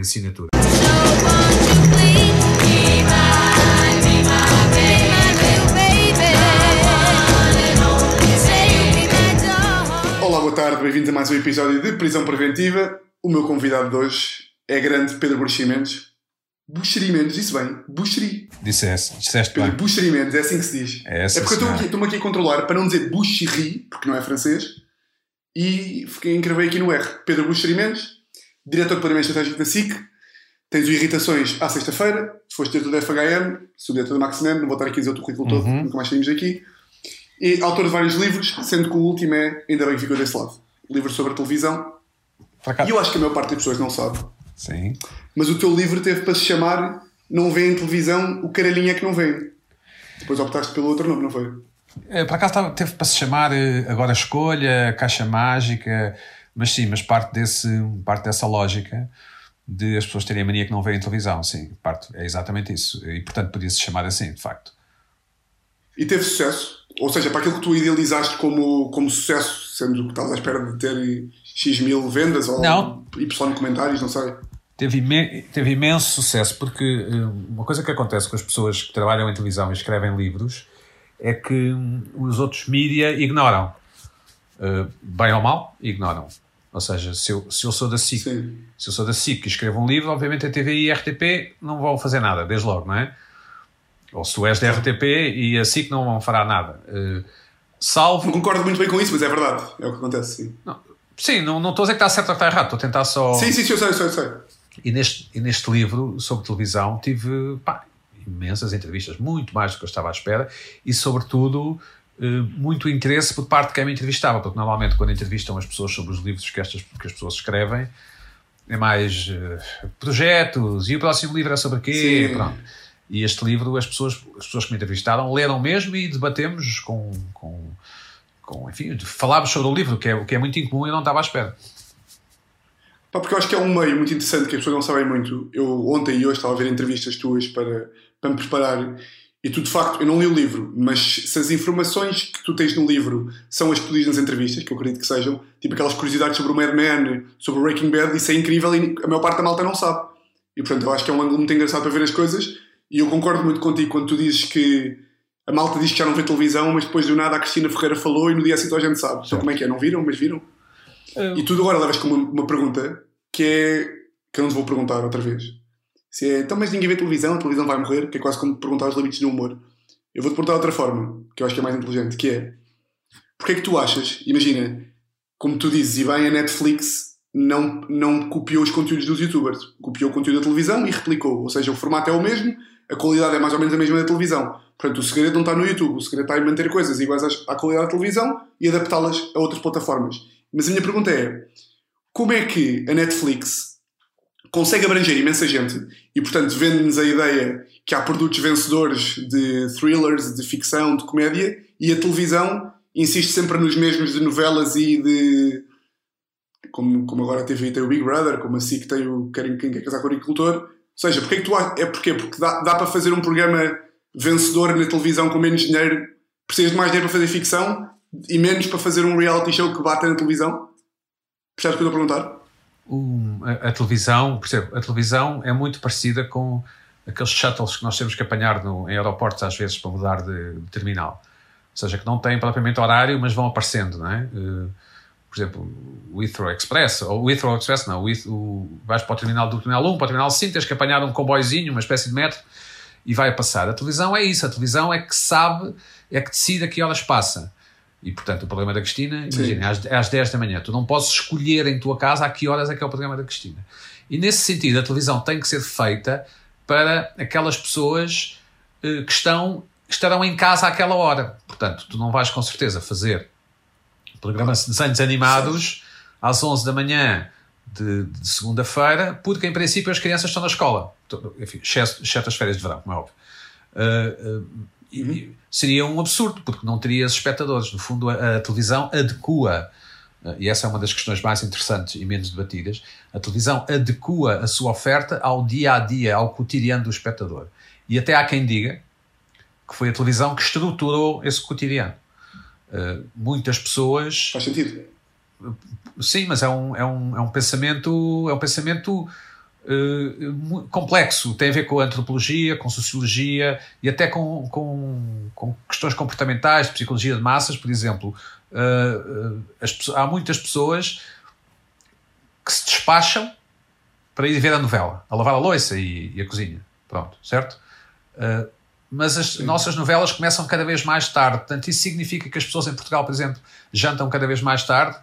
assinatura. Olá, boa tarde, bem-vindos a mais um episódio de Prisão Preventiva. O meu convidado de hoje é grande Pedro Buxerimentos. Buxerimentos, disse bem? Buxeri. Disseste, disseste Pedro bem. Buxerimentos, é assim que se diz. É assim, porque eu estou aqui, estou-me aqui a controlar para não dizer Buxeri, porque não é francês, e fiquei, encravei aqui no R. Pedro Buxerimentos, diretor de planeamento estratégico da SIC. Tens o Irritações à sexta-feira, foste diretor da FHM, sou diretor da Maximum, não vou estar aqui a dizer o teu currículo todo, Uhum. nunca mais saímos daqui. E autor de vários livros, sendo que o último é Ainda bem que ficou desse lado. Livro sobre a televisão. E eu acho que a maior parte das pessoas não sabe. Sim. Mas o teu livro teve para se chamar Não vê em televisão, o caralhinho é que não vê. Depois optaste pelo outro nome, não foi? Eh, Por acaso teve para se chamar eh, agora Escolha, Caixa Mágica, mas sim, mas parte, desse, parte dessa lógica de as pessoas terem a mania que não veem televisão, sim, parte, é exatamente isso. E portanto podia-se chamar assim, de facto. E teve sucesso. Ou seja, para aquilo que tu idealizaste como, como sucesso, sendo que estavas à espera de ter X mil vendas ou Não. Y comentários, não sei. Teve, imen- teve imenso sucesso, porque eh, uma coisa que acontece com as pessoas que trabalham em televisão e escrevem livros é que hum, os outros mídia ignoram. Eh, bem ou mal, ignoram. Ou seja, se eu, se eu sou da SIC, Sim. se eu sou da SIC e escrevo um livro, obviamente a TVI e a RTP não vão fazer nada, desde logo, não é? Ou se tu és da RTP e a SIC não vão fará nada. Eh, Não salvo. concordo muito bem com isso, mas é verdade. É o que acontece, sim. Sim, não, não estou a dizer que está certo ou que está errado, estou a tentar só. Sim, sim, sim, eu sei, eu sei, eu sei. E neste, e neste livro sobre televisão tive pá, imensas entrevistas, muito mais do que eu estava à espera, e sobretudo muito interesse por parte de quem me entrevistava, porque normalmente quando entrevistam as pessoas sobre os livros que, estas, que as pessoas escrevem, é mais eh, projetos, e o próximo livro é sobre quê? Sim. Pronto. E este livro, as pessoas, as pessoas que me entrevistaram leram mesmo e debatemos com, com, com enfim, falámos sobre o livro, que é, o que é muito incomum e não estava à espera. Pá, porque eu acho que é um meio muito interessante que as pessoas não sabem muito. Eu ontem e hoje estava a ver entrevistas tuas para, para me preparar e tu de facto, eu não li o livro, mas se as informações que tu tens no livro são as que tu dizes nas entrevistas, que eu acredito que sejam, tipo aquelas curiosidades sobre o Mad Men, sobre o Breaking Bad, isso é incrível e a maior parte da malta não sabe. E portanto eu acho que é um ângulo muito engraçado para ver as coisas e eu concordo muito contigo quando tu dizes que a malta diz que já não vê televisão, mas depois do nada a Cristina Ferreira falou e no dia seguinte a gente sabe. Então como é que é? Não viram? Mas viram? E tu agora levas com uma, uma pergunta que é. que eu não te vou perguntar outra vez. Se é, então, mas ninguém vê televisão, a televisão vai morrer, que é quase como perguntar os limites do humor. Eu vou-te perguntar de outra forma, que eu acho que é mais inteligente, que é. Porquê é que tu achas, imagina, como tu dizes, e bem, a Netflix não, não copiou os conteúdos dos youtubers, copiou o conteúdo da televisão e replicou. Ou seja, o formato é o mesmo, a qualidade é mais ou menos a mesma da televisão. Portanto, o segredo não está no YouTube, o segredo está em manter coisas iguais à qualidade da televisão e adaptá-las a outras plataformas. Mas a minha pergunta é: como é que a Netflix consegue abranger imensa gente e, portanto, vende-nos a ideia que há produtos vencedores de thrillers, de ficção, de comédia e a televisão insiste sempre nos mesmos de novelas e de. Como, como agora a TV tem o Big Brother, como a SIC tem o Quem Quer Casar com o Agricultor. Ou seja, porque é que tu é porquê? Porque dá, dá para fazer um programa vencedor na televisão com menos dinheiro, precisas de mais dinheiro para fazer ficção e menos para fazer um reality show que bata na televisão? Percebes o que eu estou a perguntar? Um, a, a televisão, percebo, a televisão é muito parecida com aqueles shuttles que nós temos que apanhar no, em aeroportos às vezes para mudar de, de terminal. Ou seja, que não têm propriamente horário, mas vão aparecendo, não é? Eh, por exemplo, o Heathrow Express, ou o Heathrow Express, não, o, o, vais para o terminal do terminal 1, para o terminal 5, tens que apanhar um comboizinho, uma espécie de metro, e vai a passar. A televisão é isso, a televisão é que sabe, é que decide a que horas passa. E, portanto, o programa da Cristina, imagina, às, às 10 da manhã, tu não podes escolher em tua casa a que horas é que é o programa da Cristina. E, nesse sentido, a televisão tem que ser feita para aquelas pessoas eh, que estão, estarão em casa àquela hora. Portanto, tu não vais, com certeza, fazer programas de desenhos animados às 11 da manhã de, de segunda-feira, porque, em princípio, as crianças estão na escola. Enfim, exceto exceto as férias de verão, como é óbvio. Uh, uh, e seria um absurdo, porque não terias espectadores. No fundo, a, a televisão adequa, uh, e essa é uma das questões mais interessantes e menos debatidas, a televisão adequa a sua oferta ao dia a dia, ao cotidiano do espectador. E até há quem diga que foi a televisão que estruturou esse cotidiano. Uh, muitas pessoas Faz sentido. Sim, mas é um, é um, é um pensamento é um pensamento uh, complexo. Tem a ver com a antropologia, com sociologia e até com, com, com questões comportamentais, psicologia de massas, por exemplo. Uh, as, há muitas pessoas que se despacham para ir ver a novela, a lavar a louça e, e a cozinha. Pronto, certo? Uh, mas as Sim. nossas novelas começam cada vez mais tarde. Portanto, isso significa que as pessoas em Portugal, por exemplo, jantam cada vez mais tarde.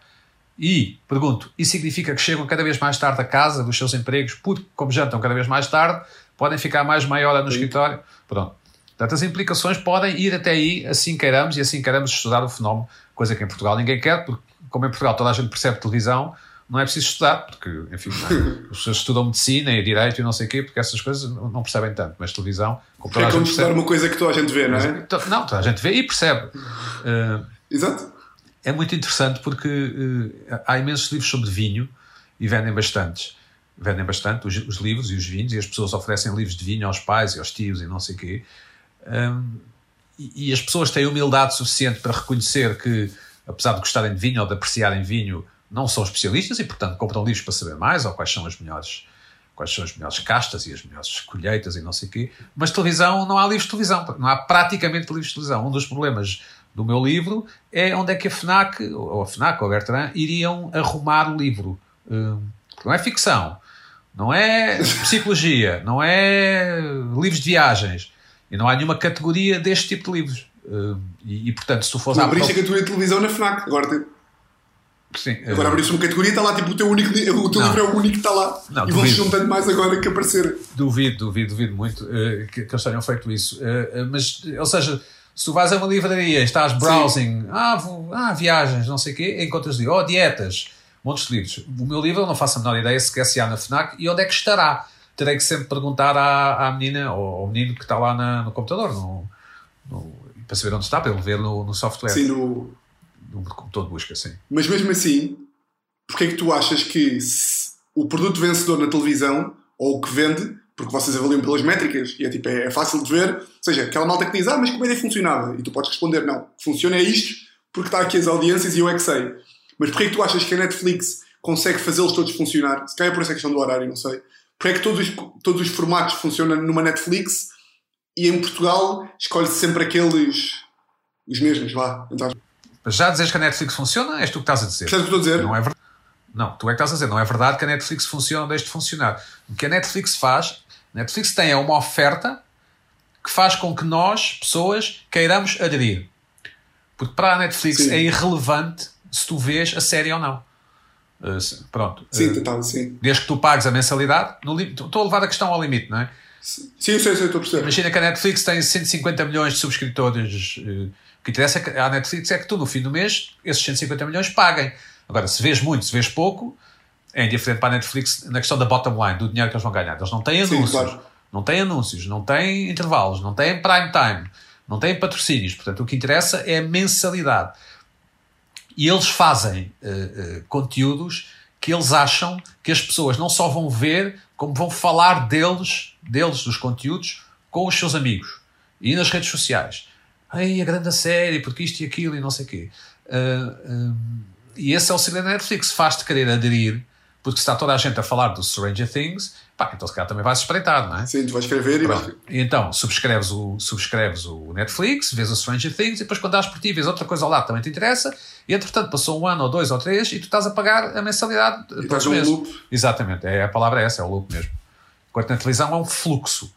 E, pergunto, isso significa que chegam cada vez mais tarde a casa dos seus empregos, porque, como jantam cada vez mais tarde, podem ficar mais meia hora no Sim. escritório? Pronto. Portanto, as implicações podem ir até aí, assim queiramos, e assim queiramos estudar o fenómeno, coisa que em Portugal ninguém quer, porque, como em Portugal toda a gente percebe televisão, não é preciso estudar, porque, enfim, as pessoas estudam medicina e direito e não sei o quê, porque essas coisas não percebem tanto, mas televisão. Como é como estudar uma coisa que toda a gente vê, não é? Não, toda a gente vê e percebe. Uh, Exato. É muito interessante porque uh, há imensos livros sobre vinho e vendem bastantes. Vendem bastante os, os, livros e os vinhos, e as pessoas oferecem livros de vinho aos pais e aos tios e não sei o quê. Um, e, e as pessoas têm humildade suficiente para reconhecer que, apesar de gostarem de vinho ou de apreciarem vinho, não são especialistas e, portanto, compram livros para saber mais ou quais são as melhores quais são as melhores castas e as melhores colheitas e não sei o quê. Mas televisão, não há livros de televisão. Não há praticamente livros de televisão. Um dos problemas do meu livro é onde é que a FNAC, ou a FNAC ou a Bertrand, iriam arrumar o livro. Hum, não é ficção, não é psicologia, não é livros de viagens. E não há nenhuma categoria deste tipo de livros. Hum, e, e portanto, se tu fores... Não, abriste a categoria de televisão na FNAC. Agora Sim, agora abriste uma categoria e está lá, tipo, o teu, único, o teu livro é o único que está lá. Não, e vão se juntando mais agora que aparecer. Duvido, duvido, duvido muito uh, que, que, eles tenham feito isso. Uh, mas, ou seja, se tu vais a uma livraria e estás browsing, ah, vou, ah, viagens, não sei o quê, encontras ali, oh, dietas, montes de livros. O meu livro eu não faço a menor ideia sequer se há na FNAC e onde é que estará. Terei que sempre perguntar à, à menina ou ao menino que está lá na, no computador, no, no, para saber onde está, para ele ver no, no software. Sim, no de computador de busca, sim. Mas mesmo assim, porque é que tu achas que o produto vencedor na televisão, ou o que vende, porque vocês avaliam pelas métricas, e é tipo, é, é fácil de ver, ou seja, aquela malta que diz, ah, mas como é que funcionava? E tu podes responder, não, funciona é isto, porque está aqui as audiências e eu é que sei. Mas porquê é que tu achas que a Netflix consegue fazê-los todos funcionar? Se calhar é por essa questão do horário, não sei. Porquê é que todos os, todos os formatos funcionam numa Netflix e em Portugal escolhe-se sempre aqueles, os mesmos, vá, já dizes que a Netflix funciona, és tu que estás a dizer. O que estou a dizer? Não é verdade. Não, tu é que estás a dizer. Não é verdade que a Netflix funciona ou deixe de funcionar. O que a Netflix faz, a Netflix tem é uma oferta que faz com que nós, pessoas, queiramos aderir. Porque para a Netflix sim. é irrelevante se tu vês a série ou não. Uh, pronto. Sim, uh, total, sim. Desde que tu pagues a mensalidade, no estou a levar a questão ao limite, não é? Sim, sim, sim, estou a perceber. Imagina que a Netflix tem 150 milhões de subscritores. Uh, que interessa é à Netflix é que tu, no fim do mês, esses 150 milhões paguem. Agora, se vês muito, se vês pouco, é indiferente para a Netflix na questão da bottom line, do dinheiro que eles vão ganhar. Eles não têm anúncios, Sim, claro. não têm anúncios, não têm intervalos, não têm prime time, não têm patrocínios. Portanto, o que interessa é a mensalidade. E eles fazem uh, uh, conteúdos que eles acham que as pessoas não só vão ver, como vão falar deles, deles, dos conteúdos, com os seus amigos e nas redes sociais. Ai, a grande série, porque isto e aquilo e não sei o quê. Uh, e esse é o segredo da Netflix, faz-te querer aderir, porque está toda a gente a falar do Stranger Things, pá, então se calhar também vais espreitar, não é? Sim, tu vais escrever e vais... E então, subscreves o, subscreves o Netflix, vês o Stranger Things, e depois quando dás por ti, vês outra coisa ao lado também te interessa, e entretanto passou um ano ou dois ou três, e tu estás a pagar a mensalidade e todos um loop. Exatamente, é, a palavra é essa, é o loop mesmo. Enquanto na televisão é um fluxo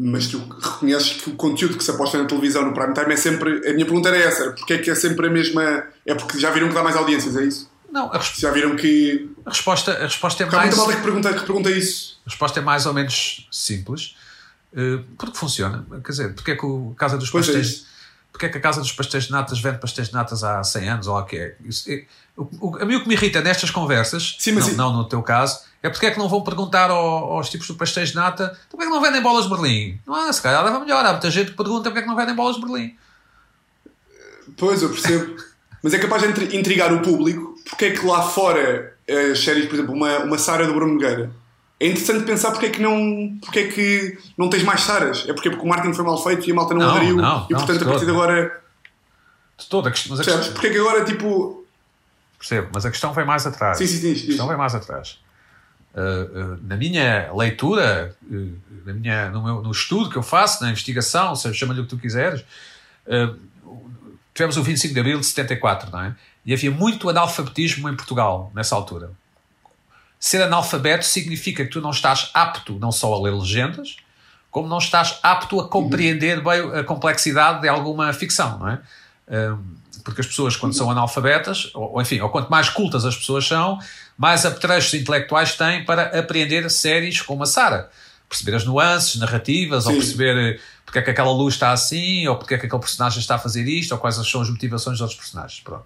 mas tu reconheces que o conteúdo que se aposta na televisão no prime time é sempre. A minha pergunta era essa: porque é que é sempre a mesma. É porque já viram que dá mais audiências, é isso? Não, a já viram que. A resposta, a resposta é Há mais. Há muita que pergunta, que pergunta isso. A resposta é mais ou menos simples. Uh, porque funciona. Quer dizer, porque é que o Casa dos pois é Pastéis. É porque é que a Casa dos Pastéis de Natas vende pastéis de natas há 100 anos? Ou lá que é? Isso, é o, o, a mim o que me irrita nestas conversas, Sim, não, não no teu caso, é porque é que não vão perguntar ao, aos tipos de pastéis de nata porque é que não vendem bolas de Berlim? Não há, se calhar leva melhor. Há muita gente que pergunta porque é que não vendem bolas de Berlim. Pois, eu percebo. Mas é capaz de intrigar o público porque é que lá fora as séries, por exemplo, uma, uma Sara do Bruno Nogueira. É interessante pensar porque é que não, porque é que não tens mais Saras. É porque, porque o marketing foi mal feito e a malta não, não aderiu. Não, e portanto, não, a partir de agora. De toda a questão. Mas a questão... Porque é que agora, tipo. Percebo, mas a questão vai mais atrás. Sim, sim, sim. A questão vai mais atrás na minha leitura, na minha, no, meu, no estudo que eu faço, na investigação, chama-lhe o que tu quiseres, tivemos o 25 de abril de 74, não é? E havia muito analfabetismo em Portugal nessa altura. Ser analfabeto significa que tu não estás apto não só a ler legendas, como não estás apto a compreender bem a complexidade de alguma ficção, não é? Porque as pessoas, quando são analfabetas, ou enfim, ou quanto mais cultas as pessoas são, mais apetrechos intelectuais têm para apreender séries como a Sara. Perceber as nuances narrativas, Sim. ou perceber porque é que aquela luz está assim, ou porque é que aquele personagem está a fazer isto, ou quais são as motivações dos outros personagens. Pronto.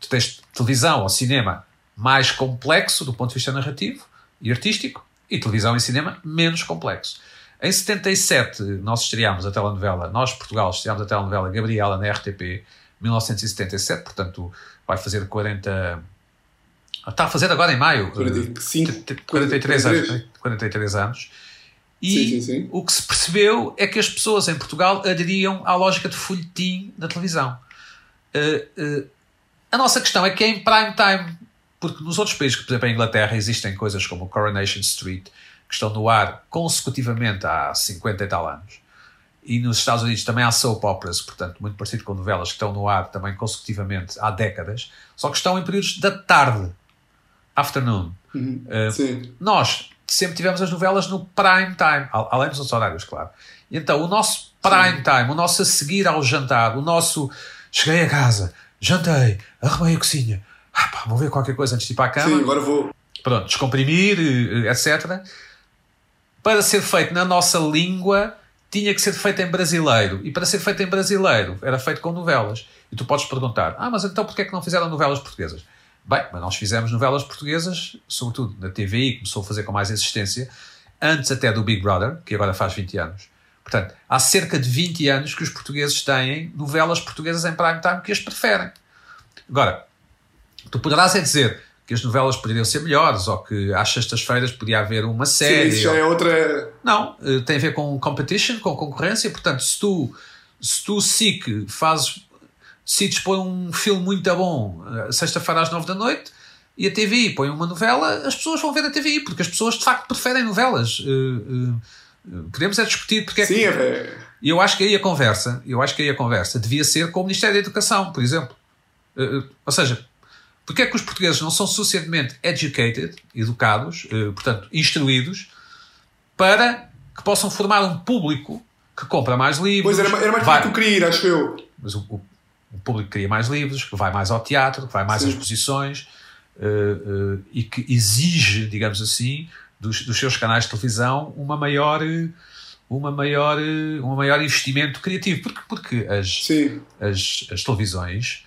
Tu tens televisão ou cinema mais complexo do ponto de vista narrativo e artístico, e televisão e cinema menos complexo. Em 77, nós estreámos a telenovela, nós, Portugal, estreámos a telenovela Gabriela na RTP, 1977, portanto, vai fazer 40. Está a fazer agora em maio. 45, 43, 43 anos. 43 anos. E sim, sim, sim. o que se percebeu é que as pessoas em Portugal aderiam à lógica de folhetim da televisão. Uh, uh, a nossa questão é que é em prime time, porque nos outros países, por exemplo, em Inglaterra, existem coisas como Coronation Street, que estão no ar consecutivamente há 50 e tal anos. E nos Estados Unidos também há soap operas, portanto, muito parecido com novelas que estão no ar também consecutivamente há décadas, só que estão em períodos da tarde, afternoon. Uhum. Uh, nós sempre tivemos as novelas no prime time, além dos outros horários, claro. Então, o nosso prime Sim. time, o nosso a seguir ao jantar, o nosso cheguei a casa, jantei, arrumei a cozinha, ah, pá, vou ver qualquer coisa antes de ir para a cama. Sim, agora vou. Pronto, descomprimir, eh, etc. Para ser feito na nossa língua, tinha que ser feito em brasileiro. E para ser feito em brasileiro, era feito com novelas. E tu podes perguntar: ah, mas então porquê é que não fizeram novelas portuguesas? Bem, mas nós fizemos novelas portuguesas, sobretudo na TVI, começou a fazer com mais insistência, antes até do Big Brother, que agora faz 20 anos. Portanto, há cerca de 20 anos que os portugueses têm novelas portuguesas em prime time que as preferem. Agora, tu poderás é dizer que as novelas poderiam ser melhores ou que às sextas-feiras podia haver uma série. Sim, isso já é outra. Não, eh, tem a ver com competition, com concorrência. Portanto, se tu, se tu SIC fazes, decides pôr um filme muito bom eh, sexta-feira às nove da noite e a TVI põe uma novela, as pessoas vão ver a TVI, porque as pessoas de facto preferem novelas. Uh, uh, podemos é discutir porque Sim, é que. É... E eu acho que aí a conversa, eu acho que aí a conversa devia ser com o Ministério da Educação, por exemplo. Uh, ou seja, porque é que os portugueses não são suficientemente educated, educados, uh, portanto, instruídos, para que possam formar um público que compra mais livros. Pois era, era mais vai, que tu queria acho eu. Mas o, o, o, público cria mais livros, que vai mais ao teatro, que vai mais Sim. às exposições uh, e que exige, digamos assim, dos, dos, seus canais de televisão uma maior. Uma maior, um maior investimento criativo, porque, porque as, as, as televisões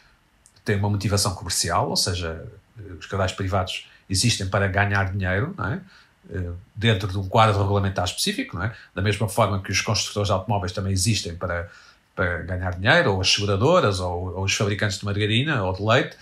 tem uma motivação comercial, ou seja, os canais privados existem para ganhar dinheiro, não é? Eh, dentro de um quadro regulamentar específico, não é? da mesma forma que os construtores de automóveis também existem para, para ganhar dinheiro, ou as seguradoras, ou, ou os fabricantes de margarina ou de leite.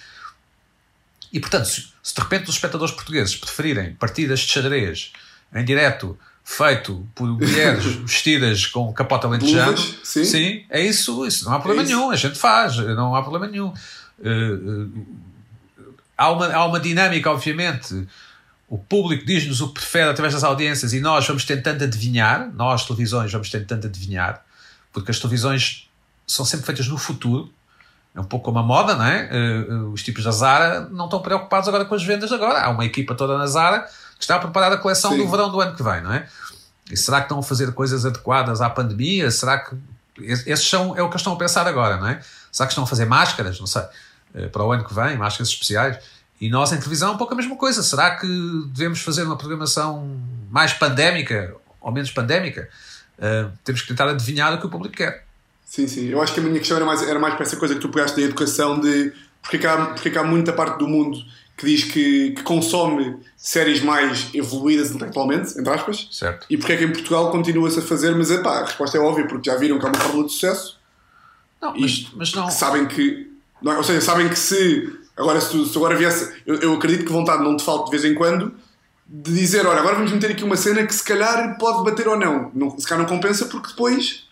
E, portanto, se, se, de repente os espectadores portugueses preferirem partidas de xadrez em direto feito por mulheres vestidas com capota lentejano, sim. sim, é isso, isso não há problema é nenhum, a gente faz, não há problema nenhum. Uh, há, uma, há uma dinâmica, obviamente. O público diz-nos o que prefere através das audiências e nós vamos tentando adivinhar, nós, televisões, vamos tentando adivinhar, porque as televisões são sempre feitas no futuro. É um pouco como a moda, não é? Uh, os tipos da Zara não estão preocupados agora com as vendas agora. Há uma equipa toda na Zara que está a preparar a coleção Sim. do verão do ano que vem, não é? E será que estão a fazer coisas adequadas à pandemia? Será que. Esses são, é o que estão a pensar agora, não é? Será que estão a fazer máscaras? Não sei. Eh, para o ano que vem, máscaras especiais. E nós em televisão um pouco a mesma coisa. Será que devemos fazer uma programação mais pandémica ou menos pandémica? Uh, temos que tentar adivinhar o que o público quer. Sim, sim. Eu acho que a minha questão era mais, era mais para essa coisa que tu pegaste da educação de porque há, porque há muita parte do mundo que diz que, que, consome séries mais evoluídas intelectualmente, entre aspas. Certo. E porque é que em Portugal continua-se a fazer, mas epá, a resposta é óbvia, porque já viram que há uma fórmula de sucesso. Não, mas, mas não. Sabem que não, é? ou seja, sabem que se agora, se, tu, se agora viesse, eu, eu, acredito que vontade não te falte de vez em quando de dizer, olha, agora vamos meter aqui uma cena que se calhar pode bater ou não. não se calhar não compensa porque depois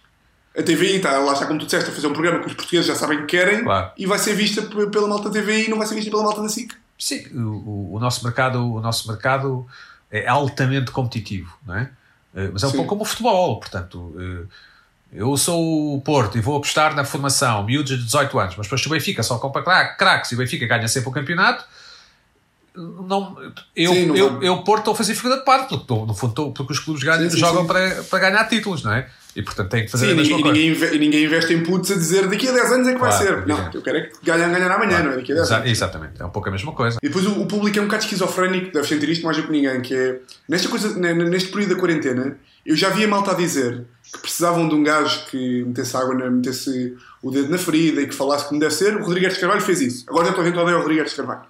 a TVI está, lá está como tu disseste, a fazer um programa que os portugueses já sabem que querem claro. e vai ser vista pela malta TVI e não vai ser vista pela malta da SIC. Sim, o, o, nosso mercado, o nosso mercado é altamente competitivo, não é? Uh, mas é um Sim. pouco como o futebol, portanto, uh, eu sou o Porto e vou apostar na formação, miúdos de 18 anos, mas depois o Benfica só compra craques e o Benfica ganha sempre o campeonato, não, eu, Sim, não eu, eu Porto estou a fazer figura de parte, porque, estou, no fundo, estou, porque os clubes ganham, sim, sim, jogam sim. Para, para ganhar títulos, não é? E portanto tem que fazer sim, a mesma e, coisa. Ninguém, e ninguém investe em putos a dizer daqui a 10 anos é que claro, vai ser. Não, eu quero é que ganhem ganhar amanhã, claro. não é? Daqui a 10 anos. Exatamente, é um pouco a mesma coisa. E depois o, o público é um bocado esquizofrénico, deve sentir isto mais do que ninguém, que é nesta coisa, neste período da quarentena, eu já vi a malta a dizer que precisavam de um gajo que metesse água, na, metesse o dedo na ferida e que falasse como deve ser. O Rodrigues Carvalho fez isso. Agora já estou a ver o Rodrigues Carvalho.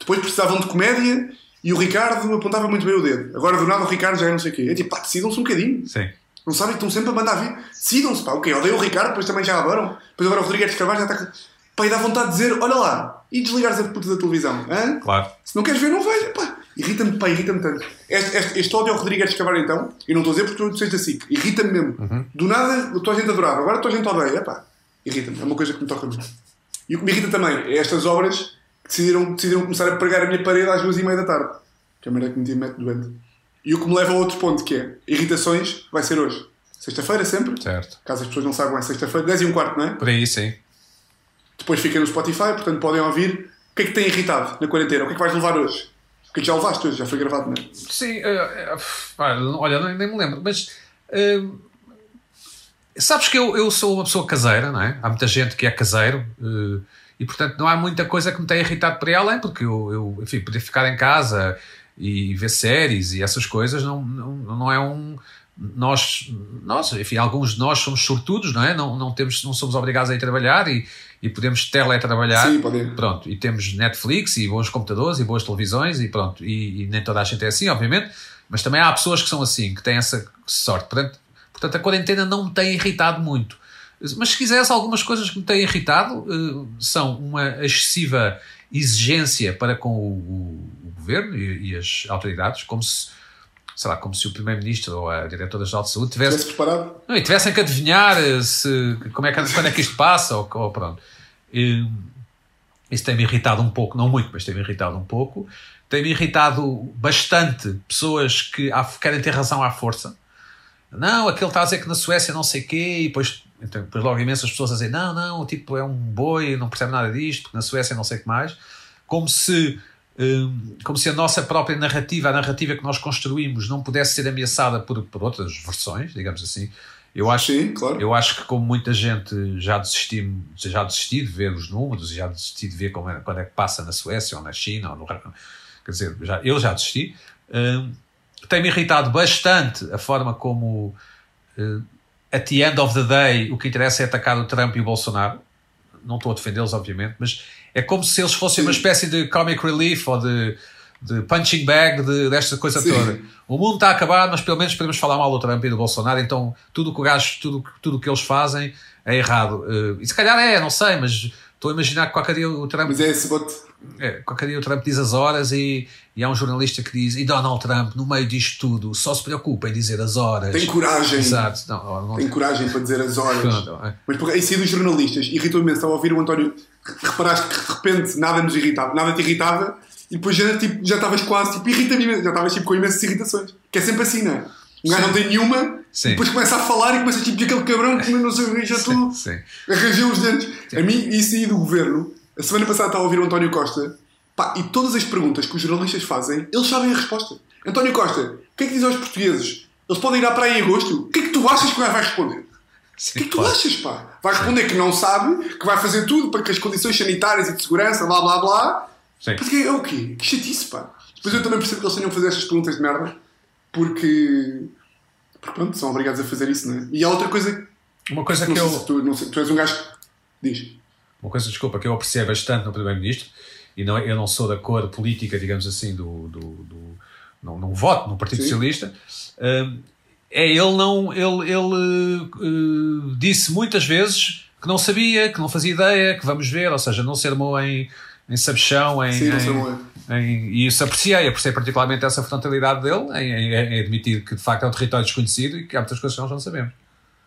Depois precisavam de comédia e o Ricardo apontava muito bem o dedo. Agora do nada o Ricardo já é não sei o quê. É tipo, pá, decidam-se um bocadinho. Sim. Não sabem que estão sempre a mandar vir. Decidam-se, pá. Ok, odeio o Ricardo, depois também já adoram. Depois agora o Rodrigues Carvalho já está. Pá, e dá vontade de dizer, olha lá, e desligares a puta da televisão. Hã? Claro. Se não queres ver, não veja, pá. Irrita-me, pá, irrita-me tanto. Este, este, este ódio ao Rodrigues Carvalho, então, e não estou a dizer porque tu sejas da SIC, irrita-me mesmo. Uhum. Do nada, a tua gente adorava, agora a tua gente odeia, pá. Irrita-me, é uma coisa que me toca muito. E o que me irrita também é estas obras decidiram, decidiram começar a pregar a minha parede às duas e meia da tarde. Que é a maneira que me mete doente. E o que me leva a outro ponto, que é irritações, vai ser hoje. Sexta-feira sempre. Certo. Caso as pessoas não saibam, é sexta-feira, 10 e um quarto, não é? Por aí, sim. Depois fica no Spotify, portanto podem ouvir o que é que tem irritado na quarentena, o que é que vais levar hoje. O que é que já levaste hoje, já foi gravado, não é? Sim, uh, uh, olha, nem, nem, me lembro, mas. Uh, sabes que eu, eu sou uma pessoa caseira, não é? Há muita gente que é caseiro e, portanto, não há muita coisa que me tenha irritado por aí além, porque eu, eu enfim, poder ficar em casa e ver séries e essas coisas não, não, não é um nós, nós, enfim, alguns de nós somos sortudos, não é? Não, não, temos, não somos obrigados a ir trabalhar e, e podemos teletrabalhar. Sim, pode. Pronto, e temos Netflix e bons computadores e boas televisões e pronto. E, e, nem toda a gente é assim, obviamente, mas também há pessoas que são assim, que têm essa sorte. Portanto, portanto a quarentena não me tem irritado muito. Mas se quiseres, algumas coisas que me têm irritado uh, são uma excessiva exigência para com o, o, o governo e, e as autoridades, como se sei lá, como se o Primeiro-Ministro ou a Diretora-Geral de Saúde tivesse, preparado. Não, e tivessem que adivinhar eh, se, como é que, quando é que isto passa, ou, ou pronto. E, isso tem-me irritado um pouco, não muito, mas tem-me irritado um pouco. Tem-me irritado bastante pessoas que querem ter razão à força. Não, aquele está a dizer que na Suécia não sei o quê, e depois, então, depois logo imensas pessoas a dizer não, não, o tipo é um boi, não percebe nada disto, porque na Suécia não sei o que mais. Como se Hum, como se a nossa própria narrativa, a narrativa que nós construímos, não pudesse ser ameaçada por, por outras versões, digamos assim. Eu acho, Sim, claro. eu acho que, como muita gente já desisti, já desisti de ver os números, já desisti de ver como é, quando é que passa na Suécia ou na China, ou no, quer dizer, já, eu já desisti. Um, Tem-me irritado bastante a forma como, uh, at the end of the day, o que interessa é atacar o Trump e o Bolsonaro. Não estou a defendê-los, obviamente, mas é como se eles fossem Sim. uma espécie de comic relief ou de, de punching bag de, desta coisa Sim. toda. O mundo está a acabar, mas pelo menos podemos falar mal do Trump e do Bolsonaro, então tudo que o gajo, tudo, tudo que eles fazem é errado. Uh, e se calhar é, não sei, mas estou a imaginar que qualquer dia o Trump. Mas é esse bote. É, qualquer dia o Trump diz as horas e, e há um jornalista que diz: e Donald Trump, no meio disto tudo, só se preocupa em dizer as horas. Tem coragem. Exato. Não, não... Tem coragem para dizer as horas. É. Mas porque, isso aí dos jornalistas irritou imenso. Estava a ouvir o António reparaste que de repente nada nos irritava, nada te irritava e depois já, tipo, já estavas quase tipo, irrita-me imenso, já estavas tipo, com imensas irritações. Que é sempre assim, não é? Um gajo não tem nenhuma, Sim. depois começa a falar e começa tipo aquele cabrão que não sei já tu arranjou os dentes. Sim. A mim, isso aí do governo, a semana passada estava a ouvir o António Costa pá, e todas as perguntas que os jornalistas fazem, eles sabem a resposta. António Costa, o que é que diz aos portugueses? Eles podem ir à praia em agosto? O que é que tu achas que o gajo vai responder? O que é que tu achas, pá? Vai responder que não sabe, que vai fazer tudo para que as condições sanitárias e de segurança, blá blá blá. Sim. Mas é o quê? Que chatice, pá. Depois eu também percebo que eles tenham a fazer estas perguntas de merda porque. Porque pronto, são obrigados a fazer isso, não é? E há outra coisa. Uma coisa que, que eu. Tu, não sei, tu és um gajo. Diz. Uma coisa, desculpa, que eu apreciei bastante no Primeiro-Ministro, e não, eu não sou da cor política, digamos assim, do. do, do não, não voto no Partido Sim. Socialista. Um, é ele não ele, ele uh, disse muitas vezes que não sabia, que não fazia ideia, que vamos ver, ou seja, não se armou em, em sabichão, em, Sim, em, em, e isso apreciei, apreciei particularmente essa frontalidade dele em, em, em, admitir que de facto é um território desconhecido e que há muitas coisas que nós não sabemos.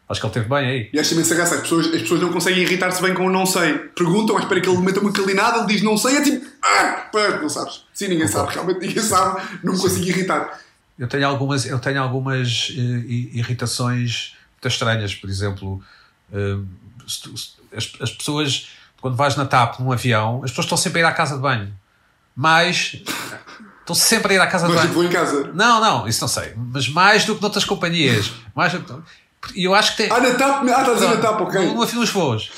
Acho que ele teve bem aí. E acho também graça, as pessoas, as pessoas não conseguem irritar-se bem com o não sei. Perguntam, espera que ele meta uma calinada, ele diz não sei, é tipo, ah, pá, não sabes. Sim, ninguém sabe, realmente ninguém sabe, não me consigo irritar. eu tenho algumas, eu tenho algumas uh, irritações muito estranhas, por exemplo, uh, as, as, pessoas, quando vais na TAP num avião, as pessoas estão sempre a ir à casa de banho. Mas estão sempre a ir à casa de mas banho. Mas vou em casa. Não, não, isso não sei. Mas mais do que noutras companhias. mais E eu acho que tem. Ah, TAP, ah, estás a TAP, ok. No, no, nos voos.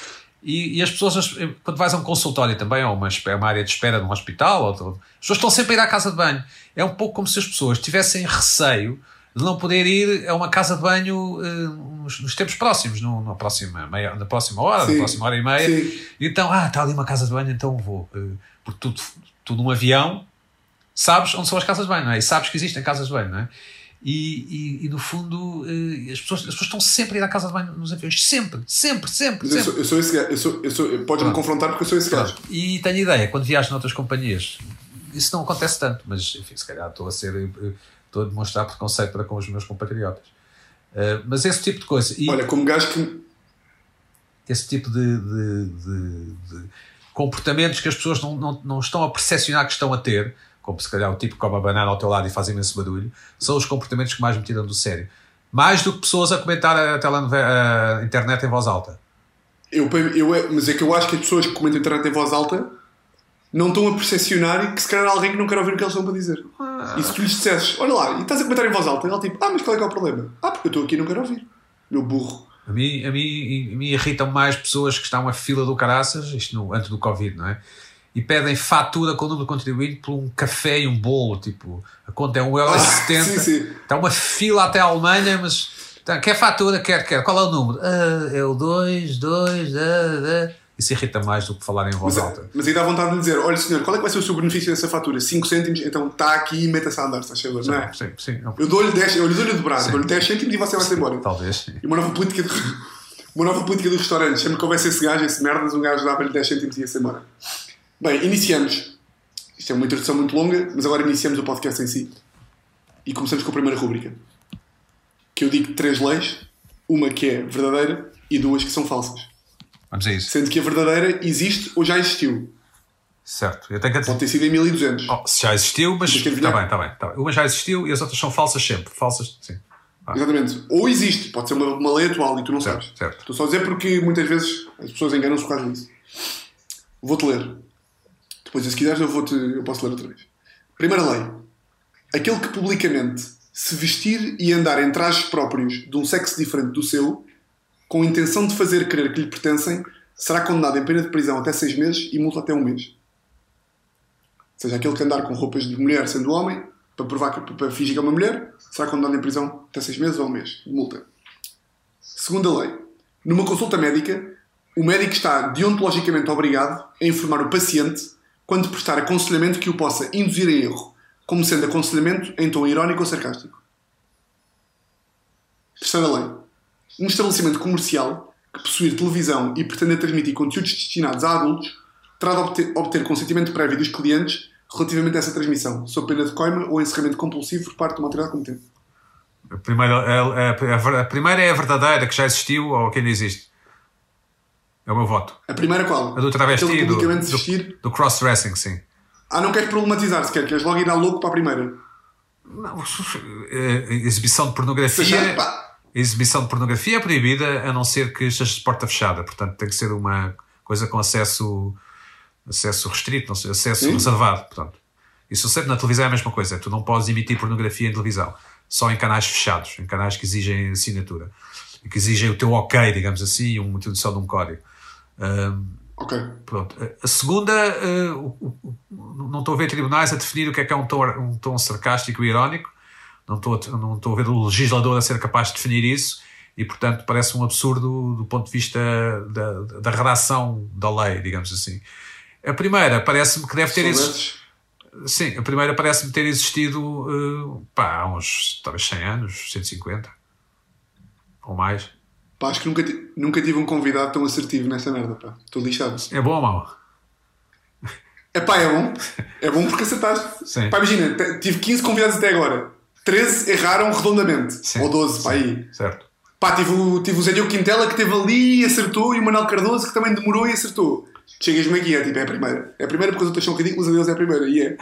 E, e, as pessoas, quando vais a um consultório também, ou uma, uma área de espera de um hospital, ou, as pessoas estão sempre a ir à casa de banho. É um pouco como se as pessoas tivessem receio de não poder ir a uma casa de banho uh, nos, nos, tempos próximos, no, na, próxima meia, na próxima hora, Sim. na próxima hora e meia. Sim. Então, ah, está ali uma casa de banho, então vou. Uh, porque tudo, tudo um avião, sabes onde são as casas de banho, não é? E sabes que existem casas de banho, não é? E, e, e, no fundo eh, as pessoas, as pessoas estão sempre a ir à casa de banho nos aviões, sempre, sempre, sempre. sempre. Eu, sou, eu sou esse gajo, eu sou, eu sou, podes-me confrontar porque eu sou esse gajo. E tenho ideia, quando viajo noutras companhias, isso não acontece tanto, mas enfim, se calhar estou a ser, eh, estou a demonstrar preconceito para com os meus compatriotas. Uh, mas esse tipo de coisa. E Olha, como gajo que. Esse tipo de, de, de, de comportamentos que as pessoas não, não, não estão a percepcionar que estão a ter como se calhar o tipo come a banana ao teu lado e faz imenso barulho, são os comportamentos que mais me tiram do sério. Mais do que pessoas a comentar a, a, a internet em voz alta. Eu, eu, mas é que eu acho que as pessoas que comentam a internet em voz alta não estão a percepcionar que se calhar há alguém que não quer ouvir o que eles estão para dizer. Ah. E se tu lhes dissesses, olha lá, e estás a comentar em voz alta, e ele tipo, ah, mas qual é que é o problema? Ah, porque eu estou aqui e não quero ouvir. Meu burro. A mim, a mim me irritam mais pessoas que estão a fila do caraças, isto no, antes do Covid, não é? E pedem fatura com o número de contribuinte por um café e um bolo. Tipo, a conta é 1,70€. Ah, Está uma fila até a Alemanha, mas. Então, quer fatura? Quer, quer. Qual é o número? Ah, é o 2, 2, ah, ah. Isso irrita mais do que falar em voz mas, alta. Mas aí dá vontade de dizer: olha, senhor, qual é que vai ser o seu benefício dessa fatura? 5 cêntimos, então está aqui e meta-se a andar, está cheio, não é? Sim, sim. Eu dou-lhe 10, eu lhe dou-lhe dobrado, dou-lhe 10 cêntimos e você vai-se embora. Talvez. E uma nova política de, uma nova política do restaurante. Sempre que houvesse esse gajo, esse merdas, um gajo dava-lhe 10 cêntimos e ia-se embora. Bem, iniciamos. Isto é uma introdução muito longa, mas agora iniciamos o podcast em si. E começamos com a primeira rúbrica. Que eu digo três leis, uma que é verdadeira e duas que são falsas. Vamos a isso. Sendo que a verdadeira existe ou já existiu. Certo. Eu tenho que... Pode ter sido em 1200. Oh, se já existiu, mas. Está bem, está bem, tá bem. Uma já existiu e as outras são falsas sempre. Falsas, sim. Ah. Exatamente. Ou existe, pode ser uma, uma lei atual e tu não certo, sabes. Certo. Estou só a dizer porque muitas vezes as pessoas enganam-se por causa disso. Vou-te ler. Depois, se quiseres, eu, vou -te, eu posso ler outra vez. Primeira lei. Aquele que publicamente se vestir e andar em trajes próprios de um sexo diferente do seu, com a intenção de fazer crer que lhe pertencem, será condenado em pena de prisão até seis meses e multa até um mês. Ou seja, aquele que andar com roupas de mulher sendo homem, para provar que para fingir que é uma mulher, será condenado em prisão até seis meses ou um mês de multa. Segunda lei. Numa consulta médica, o médico está deontologicamente obrigado a informar o paciente quando prestar aconselhamento que o possa induzir em erro, como sendo aconselhamento em tom irónico ou sarcástico. Terceira lei. Um estabelecimento comercial que possuir televisão e pretender transmitir conteúdos destinados a adultos terá de obter, obter consentimento prévio dos clientes relativamente a essa transmissão, sob pena de coima ou encerramento compulsivo por parte de uma autoridade competente. A primeira, a, a, a, primeira é a verdadeira, que já existiu ou que ainda existe. É o meu voto. A primeira qual? A do travesti, do, do, do cross-dressing, sim. Ah, não queres problematizar sequer, queres logo ir ao louco para a primeira? Não, eh, exibição de pornografia. Exibição de pornografia é proibida a não ser que esteja de porta fechada, portanto tem que ser uma coisa com acesso, acesso restrito, não sei, acesso sim. reservado. Portanto. Isso sempre na televisão é a mesma coisa, tu não podes emitir pornografia em televisão, só em canais fechados, em canais que exigem assinatura, que exigem o teu ok, digamos assim, uma introdução de um código. Um, ok. Pronto. A segunda, uh, não estou a ver tribunais a definir o que é que é um tom, um tom sarcástico e irónico. Não estou, a, não estou a ver o legislador a ser capaz de definir isso e, portanto, parece um absurdo do ponto de vista da, da redação da lei, digamos assim. A primeira parece-me que deve ter existido. Sim, a primeira parece-me ter existido uh, pá, há uns talvez 100 anos, 150 ou mais. Pá, acho que nunca, nunca tive um convidado tão assertivo nessa merda, pá. Estou lixado. É bom ou mau? É pá, é bom. É bom porque acertaste. Sim. Pá, imagina, tive 15 convidados até agora. 13 erraram redondamente. Sim. Ou 12, pá, aí. Certo. Pá, tive o, tive o Zé Diogo Quintela que esteve ali e acertou e o Manuel Cardoso que também demorou e acertou. Chegas-me aqui, é tipo, é a primeira. É a primeira porque as outras são ridículas, a deles é a primeira. E é.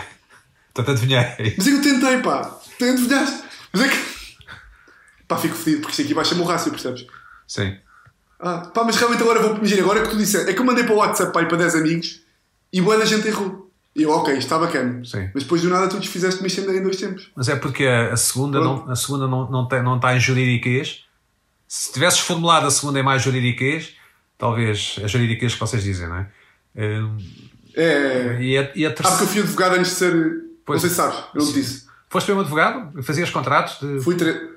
Portanto, adivinhei. Mas é que eu tentei, pá. Adivinhaste. Mas é que. Pá, fico fedido porque isto aqui baixa-me o rácio, percebes? Sim. Ah, pá, mas realmente agora vou. Imagina, agora que tu disseste. É que eu mandei para o WhatsApp pá, aí para 10 amigos e boa da gente errou. E eu, ok, está bacana. Sim. Mas depois do nada tu desfizeste-me isto em dois tempos. Mas é porque a, segunda, não, a segunda não, não, tem, não está em juridiquês. Se tivesses formulado a segunda em mais juridiquês, talvez a juridiquês que vocês dizem, não é? É. E a, e a Ah, terceira. porque eu fui advogado antes de ser. Pois. Não sei se sabes, eu não te disse. Foste mesmo advogado? Fazias contratos? De... Fui tre...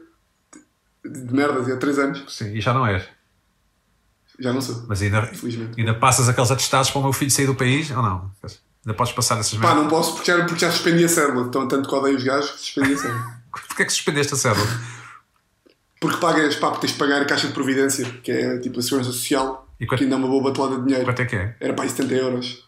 de merda, há 3 anos. Sim, e já não és. Já não sou. Mas ainda, Infelizmente. ainda passas aqueles atestados para o meu filho sair do país ou não? Ainda podes passar essas Pá, merdas? não posso porque já, porque já suspendi a cédula. Então, tanto que odeio os gajos que suspendi a cédula. Porquê é que suspendeste a cédula? Porque pagas, pá, porque tens de pagar a caixa de providência, que é tipo a segurança social, E quanto- que ainda é uma boa batelada de dinheiro. Quanto é que é? Era pá, aí 70 euros.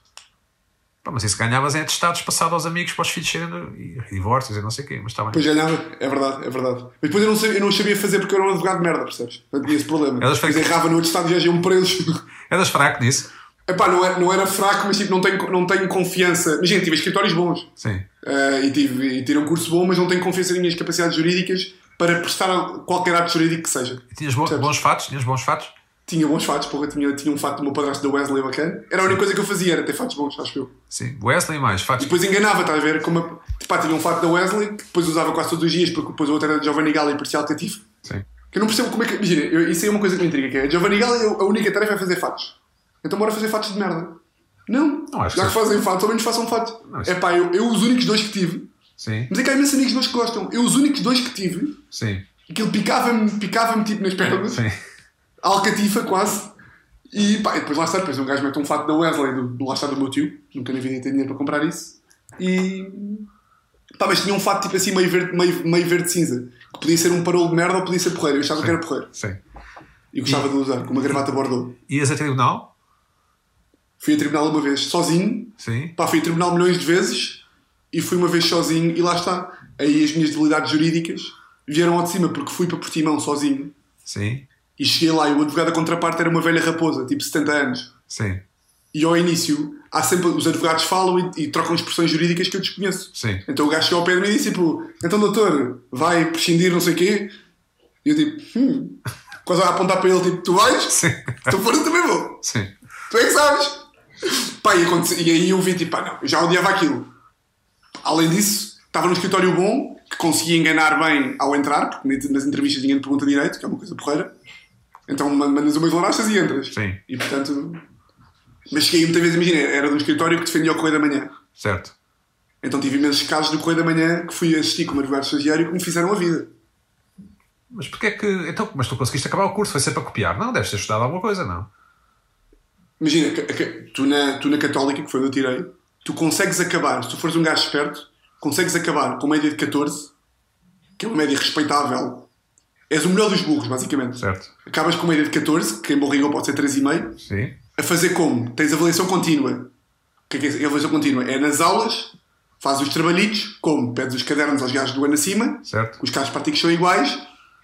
Pá, mas isso ganhavas em atestados passado aos amigos para os filhos serem e divórcios e não sei o quê, mas está bem. Depois ganhava, é verdade, é verdade. Mas depois eu não sabia, eu não sabia fazer porque eu era um advogado de merda, percebes? Portanto, tinha esse problema. Elas fazem- errava no outro estado e já iam presos. Eras fraco nisso? Epá, não era, não era fraco, mas tipo, não tenho, não tenho confiança. Imagina, tive escritórios bons. Sim. Eh, e, tive, e tirei um curso bom, mas não tenho confiança nas minhas capacidades jurídicas para prestar qualquer ato jurídico que seja. E tinhas bo- Percebes? bons fatos? Tinhas bons fatos? Tinha bons fatos, porra, tinha, tinha um fato do meu padrasto da Wesley bacana. Era a única coisa que eu fazia, era ter fatos bons, acho eu. Sim. Wesley mais. Fatos. E depois enganava, estás a ver? Como a, pá, tinha um fato da Wesley, que depois usava quase todos os dias, porque depois o outro era de Giovanni Galli e parcial cativo. Sim. Que eu não percebo como é que. Imagina, eu- isso aí é uma coisa que me intriga, que é Giovanni Galli, a única tarefa é fazer fatos. Então bora fazer fatos de merda. Não, Não, acho já que que fazem fatos, ao menos façam fatos. Não, isso- É pá, eu, eu os únicos dois que tive, Sim. mas é que há imensos amigos meus que gostam, eu os únicos dois que tive, Sim. aquilo picava-me picava tipo nas pernas, Sim. Alcatifa quase. E pá, e depois lá está, depois um gajo mete um fato da Wesley, do, lá está do meu tio, nunca na vida ter dinheiro para comprar isso. E. Pá, mas tinha um fato tipo assim meio verde, meio, meio verde cinza, que podia ser um parolo de merda ou podia ser porreiro. Eu achava que era porreiro. Sim. E gostava de usar, com uma gravata bordô. Ias a tribunal? Fui a tribunal uma vez sozinho, Sim. pá, fui a tribunal milhões de vezes e fui uma vez sozinho e lá está. Aí as minhas debilidades jurídicas vieram ao de cima porque fui para Portimão sozinho Sim. E cheguei lá e o advogado da contraparte era uma velha raposa, tipo 70 anos. Sim. E ao início, há sempre, os advogados falam e, e trocam expressões jurídicas que eu desconheço. Sim. Então o gajo chegou ao pé de mim e disse tipo, então doutor, vai prescindir não sei o quê? E eu tipo, hum, quase a apontar para ele, tipo, tu vais? Sim. Tu fores também vou. Sim. Tu é que sabes? Pá, e, e aí eu vi tipo, pá, não, eu já odiava aquilo. Além disso, estava num escritório bom, que conseguia enganar bem ao entrar, porque nas entrevistas ninguém te pergunta direito, que é uma coisa porreira. Então man- mandas umas larachas e entras. Sim. E portanto. Mas cheguei muitas vezes, imagina, era de um escritório que defendia o Correio da Manhã. Certo. Então tive imensos casos do Correio da Manhã que fui assistir como advogado estagiário que me fizeram a vida. Mas porquê é que. Então, mas tu conseguiste acabar o curso? Foi sempre a copiar? Não, deves ter estudado alguma coisa, não? Imagina, tu na, tu na Católica, que foi onde eu tirei, tu consegues acabar, se tu fores um gajo esperto, consegues acabar com média de 14, que é uma média respeitável. És o melhor dos burros, basicamente. Certo. Acabas com média de 14, que em bom rigor pode ser 3,5, Sim. a fazer como? Tens avaliação contínua. O que é que é avaliação contínua? É nas aulas, fazes os trabalhitos, como? Pedes os cadernos aos gajos do ano acima, Certo. os casos práticos são iguais,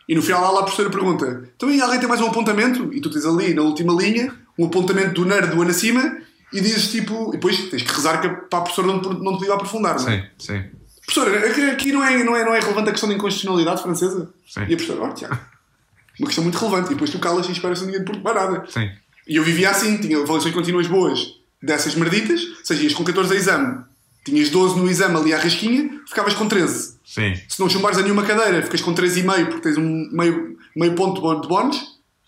e no final lá, lá a professora pergunta: então e alguém tem mais um apontamento? E tu tens ali, na última linha, um apontamento do nerd do ano acima, e dizes tipo. E depois tens que rezar que, para a professora não, te- não te diga aprofundar, não é? Sim. Sim. Professora, aqui- não é, não, é, não é relevante a questão da inconstitucionalidade francesa? Sim. E a professora, ó, Tiago, uma questão muito relevante, e depois tu calas e esperas que ninguém te pergunte mais nada. Sim. E eu vivia assim, tinha avaliações contínuas boas dessas merditas, ou seja, ias com 14 a exame, tinhas 12 no exame ali à rasquinha, ficavas com 13. Sim. Se não chumbares a nenhuma cadeira, ficas com 3,5 porque tens um meio, meio ponto de bónus,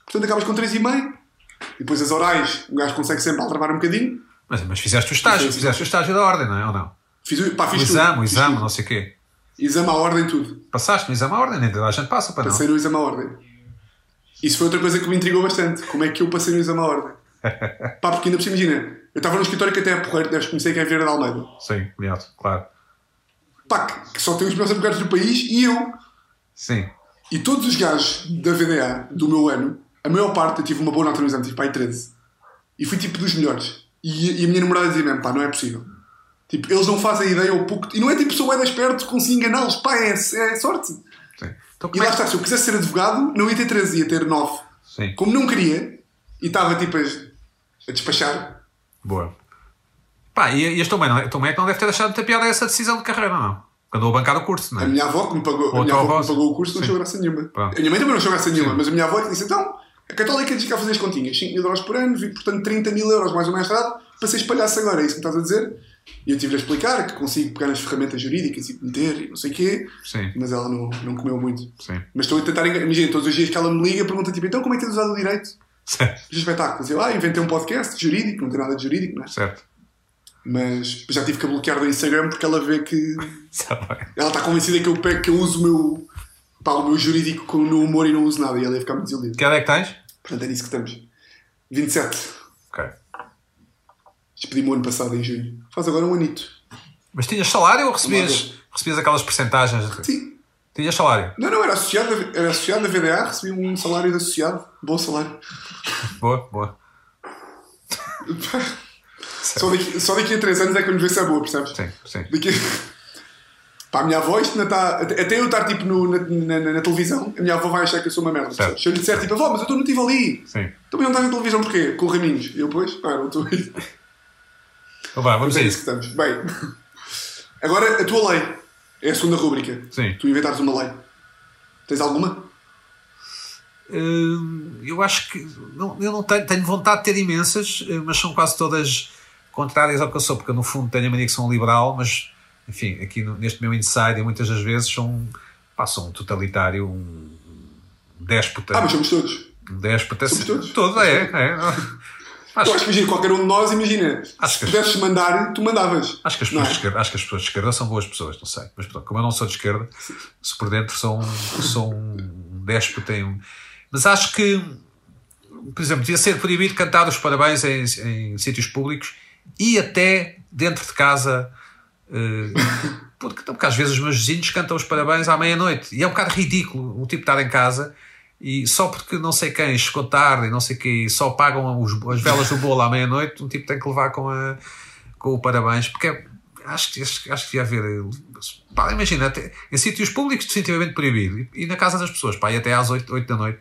portanto acabas com 3,5. E depois as orais, o gajo consegue sempre altravar um bocadinho. Mas, mas fizeste o estágio, fizeste o estágio da ordem, não é? Ou não? Fiz, pá, O fiz tudo. exame, o Fiz exame, tudo. não sei o quê. Exame à ordem, tudo. Passaste no exame à ordem, toda a gente passa para não. Passei no exame à ordem. Isso foi outra coisa que me intrigou bastante. Como é que eu passei no exame à ordem? Pá, porque ainda por cima, imagina, eu estava num escritório que até é porreiro, deves conhecer que é Vieira de Almeida. Sim, aliado, claro. Pá, que- só tem os melhores advogados do país e eu. Sim. E todos os gajos da VDA do meu ano, a maior parte, eu tive uma boa nota no exame, tive pá, aí 13. E fui tipo dos melhores. E, e a minha namorada dizia mesmo, pá, não é possível. Tipo, eles não fazem ideia ou pouco. E não é tipo, sou é esperto, consigo enganá-los. Pá, é, é sorte. Sim. Então, E lá é está, se eu quisesse ser advogado, não ia ter 13, ia ter 9. Sim. Como não queria, e estava tipo a, a despachar, Boa. Pá, e, e este também não, é- também é que não deve ter deixado de ter piada essa decisão de carreira, não. Quando andou a bancar o curso, não A é? minha avó que me pagou, a Ou minha a avó que avó, me pagou o curso não sim. achou graça nenhuma. Pronto. A minha mãe também não achou graça nenhuma, mas a minha avó disse então, a católica diz que a fazer as continhas, 5 mil euros por ano, e portanto 30 mil euros mais o mestrado, para ser espalhasse agora, é isso que me estás a dizer? E eu tive-lhe a explicar que consigo pegar nas ferramentas jurídicas e meter e não sei o quê, Sim, mas ela não, não comeu muito. sim. Mas estou a tentar enganar. Imagina, todos os dias que ela me liga, pergunta tipo, então como é que tens usado o direito? Certo. Os espetáculos. Eu, ah, inventei um podcast jurídico, não tem nada de jurídico, não é? Certo. Mas já tive que bloquear do Instagram porque ela vê que. Ela está convencida que eu, pego, que eu uso o meu, pá, o meu jurídico com- no humor e não uso nada. E ela ia ficar muito desiludida. Que idade é que tens? Portanto, é nisso que estamos. 27. Despedi-me o ano passado, em junho. Faz agora um anito. Mas tinhas salário ou recebias, recebias aquelas porcentagens? de- Sim. Tinhas salário? Não, não, era associado, a- era associado na VDA, recebi um salário de associado. Bom salário. Boa, boa. Só daqui, só daqui a 3 anos é que vamos ver se é boa, percebes? Sim, sim. Daqui... Pá, a minha avó, isto ainda está. Até eu estar tipo no- na, na- na- televisão, a minha avó vai achar que eu sou uma merda. Certo. Se eu lhe disser tipo, avó, mas eu estou no Tivoli. Sim. Também não estás na televisão porquê? Com raminhos. E eu, pois, ah, não estou aí. Então vá, vamos a isso estamos. Bem, agora a tua lei é a segunda rúbrica. Sim. Tu inventares uma lei. Tens alguma? Hum, eu acho que. Não, eu não tenho, tenho vontade de ter imensas, eh, mas são quase todas contrárias ao que eu sou, porque eu, no fundo, tenho a mania que sou um liberal, mas, enfim, aqui no- neste meu inside, muitas das vezes, são, pá, um totalitário, um déspota. Ah, mas somos todos. um déspota. somos todos. Todo, é. é. Eu Acho, acho que imagina, qualquer um de nós, imagina, Acho se que- pudesses mandar, tu mandavas. Acho que, as Não pessoas é? de esquerda, acho que as pessoas de esquerda são boas pessoas, não sei. Mas pronto, como eu não sou de esquerda, se por dentro sou um, sou um déspota. e Um... Mas acho que, por exemplo, devia ser proibido cantar os parabéns em, em sítios públicos e até dentro de casa. eh, porque, porque às vezes os meus vizinhos cantam os parabéns à meia-noite e é um bocado ridículo o tipo estar em casa e só porque não sei quem chegou tarde e não sei quê, e só pagam os, as velas do bolo à meia-noite, um tipo tem que levar com, a, com o parabéns, porque é- acho, que- acho, que- acho que devia haver. Pá, imagina, até, em sítios públicos definitivamente proibido e, e na casa das pessoas, pá, e até às 8, 8 da noite.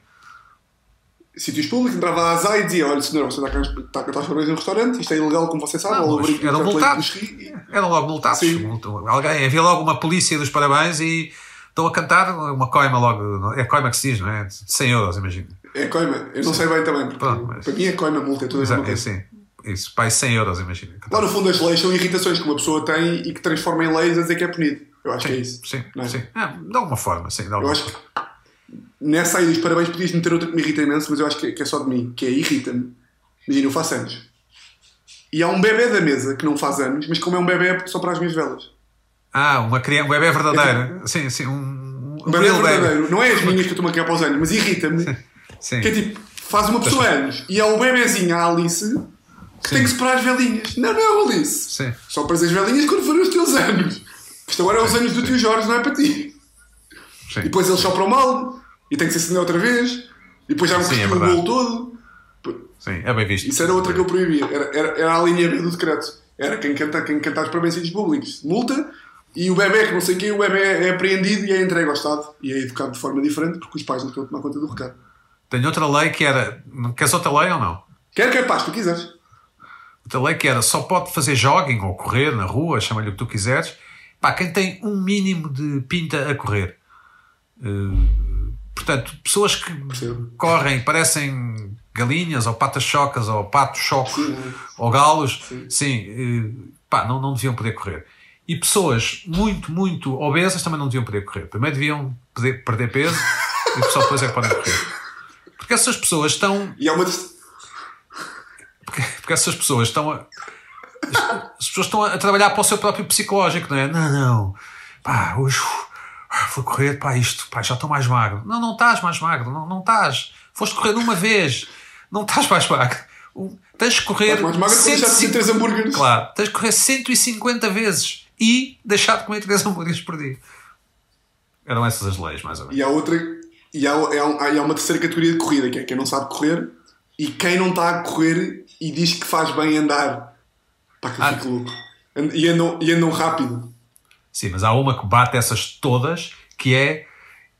Sítios públicos, entrava a ZA e dizia: Olha, senhor, você está a can- está a cantar os parabéns num restaurante, isto é ilegal, como você sabe, Não, brinco eram multados. Eram logo multados. Alguém, havia logo uma polícia dos parabéns e estão a cantar uma coima logo. É coima que se diz, não é? De 100 euros, imagino. É coima, eu não sei bem também, porque Pronto, mas- para mim é coima, multa, é tudo Exato, é assim. Isso, é 100 euros, imagina. Lá no fundo, as leis são irritações que uma pessoa tem e que transforma em leis a dizer que é punido. Eu acho que é isso. Sim, não é? sim. Ah, de alguma forma, sim. Eu acho que nessa aí dos parabéns podias meter outra que me irrita imenso, mas eu acho que, que é só de mim, que é irrita-me. Imagina, eu faço anos. E há um bebê da mesa que não faz anos, mas como é um bebê só para as minhas velas. Ah, uma criança, um bebê verdadeiro. Sim, sim. Um, Um bebê verdadeiro. Não é as minhas que eu estou a criar para os anos, mas irrita-me. Sim. Que é tipo, faz uma pessoa anos e é o bebezinho, a Alice, que tem que separar as velinhas. Não, não, Alice. Sim. Só para as velinhas quando forem os teus anos. Isto agora é os anos do tio Jorge, não é para ti. Sim. E depois ele sopra o mal e tem que se acender outra vez. E depois já me Sim, é cuspiu o bolo todo. Sim, é bem visto. Isso era outra que eu proibia. Era, era, era a linha B do decreto. Era quem canta, quem canta os parabéns públicos. Multa. E o bebê, que não sei o quê, o bebê é apreendido e é entregue ao Estado. E é educado de forma diferente porque os pais não estão a tomar conta do recado. Tenho outra lei que era. Queres outra lei ou não? Quer que é paz, tu quiseres. Outra lei que era só pode fazer jogging ou correr na rua, chama-lhe o que tu quiseres. Pá, quem tem um mínimo de pinta a correr. Eh, portanto, pessoas que Percebo. correm, parecem galinhas, ou patas chocas, ou patos chocos, Sim. ou galos, sim, eh, pá, não, não deviam poder correr. E pessoas muito, muito obesas também não deviam poder correr. Primeiro deviam poder perder peso e só depois é que podem correr. Porque essas pessoas estão E há uma. porque, porque essas pessoas estão a. As pessoas estão a trabalhar para o seu próprio psicológico, não é? Não, não. Pá, hoje uf, ah, vou correr, pá, isto, pá, já estou mais magro. Não, não estás mais magro, não, não estás. Foste correr uma vez, não estás mais magro. Tens de correr. Estás mais magro quando deixaste de 150 ter três hambúrgueres. Claro, tens de correr 150 vezes e deixar de comer 3 hambúrgueres por dia. Eram essas as leis, mais ou menos. E há outra. E há, há, um- há uma terceira categoria de corrida, que é quem não sabe correr e quem não está a correr e diz que faz bem andar. Pá, que eu Ah. fico louco. E andam, e andam rápido. Sim, mas há uma que bate essas todas, que é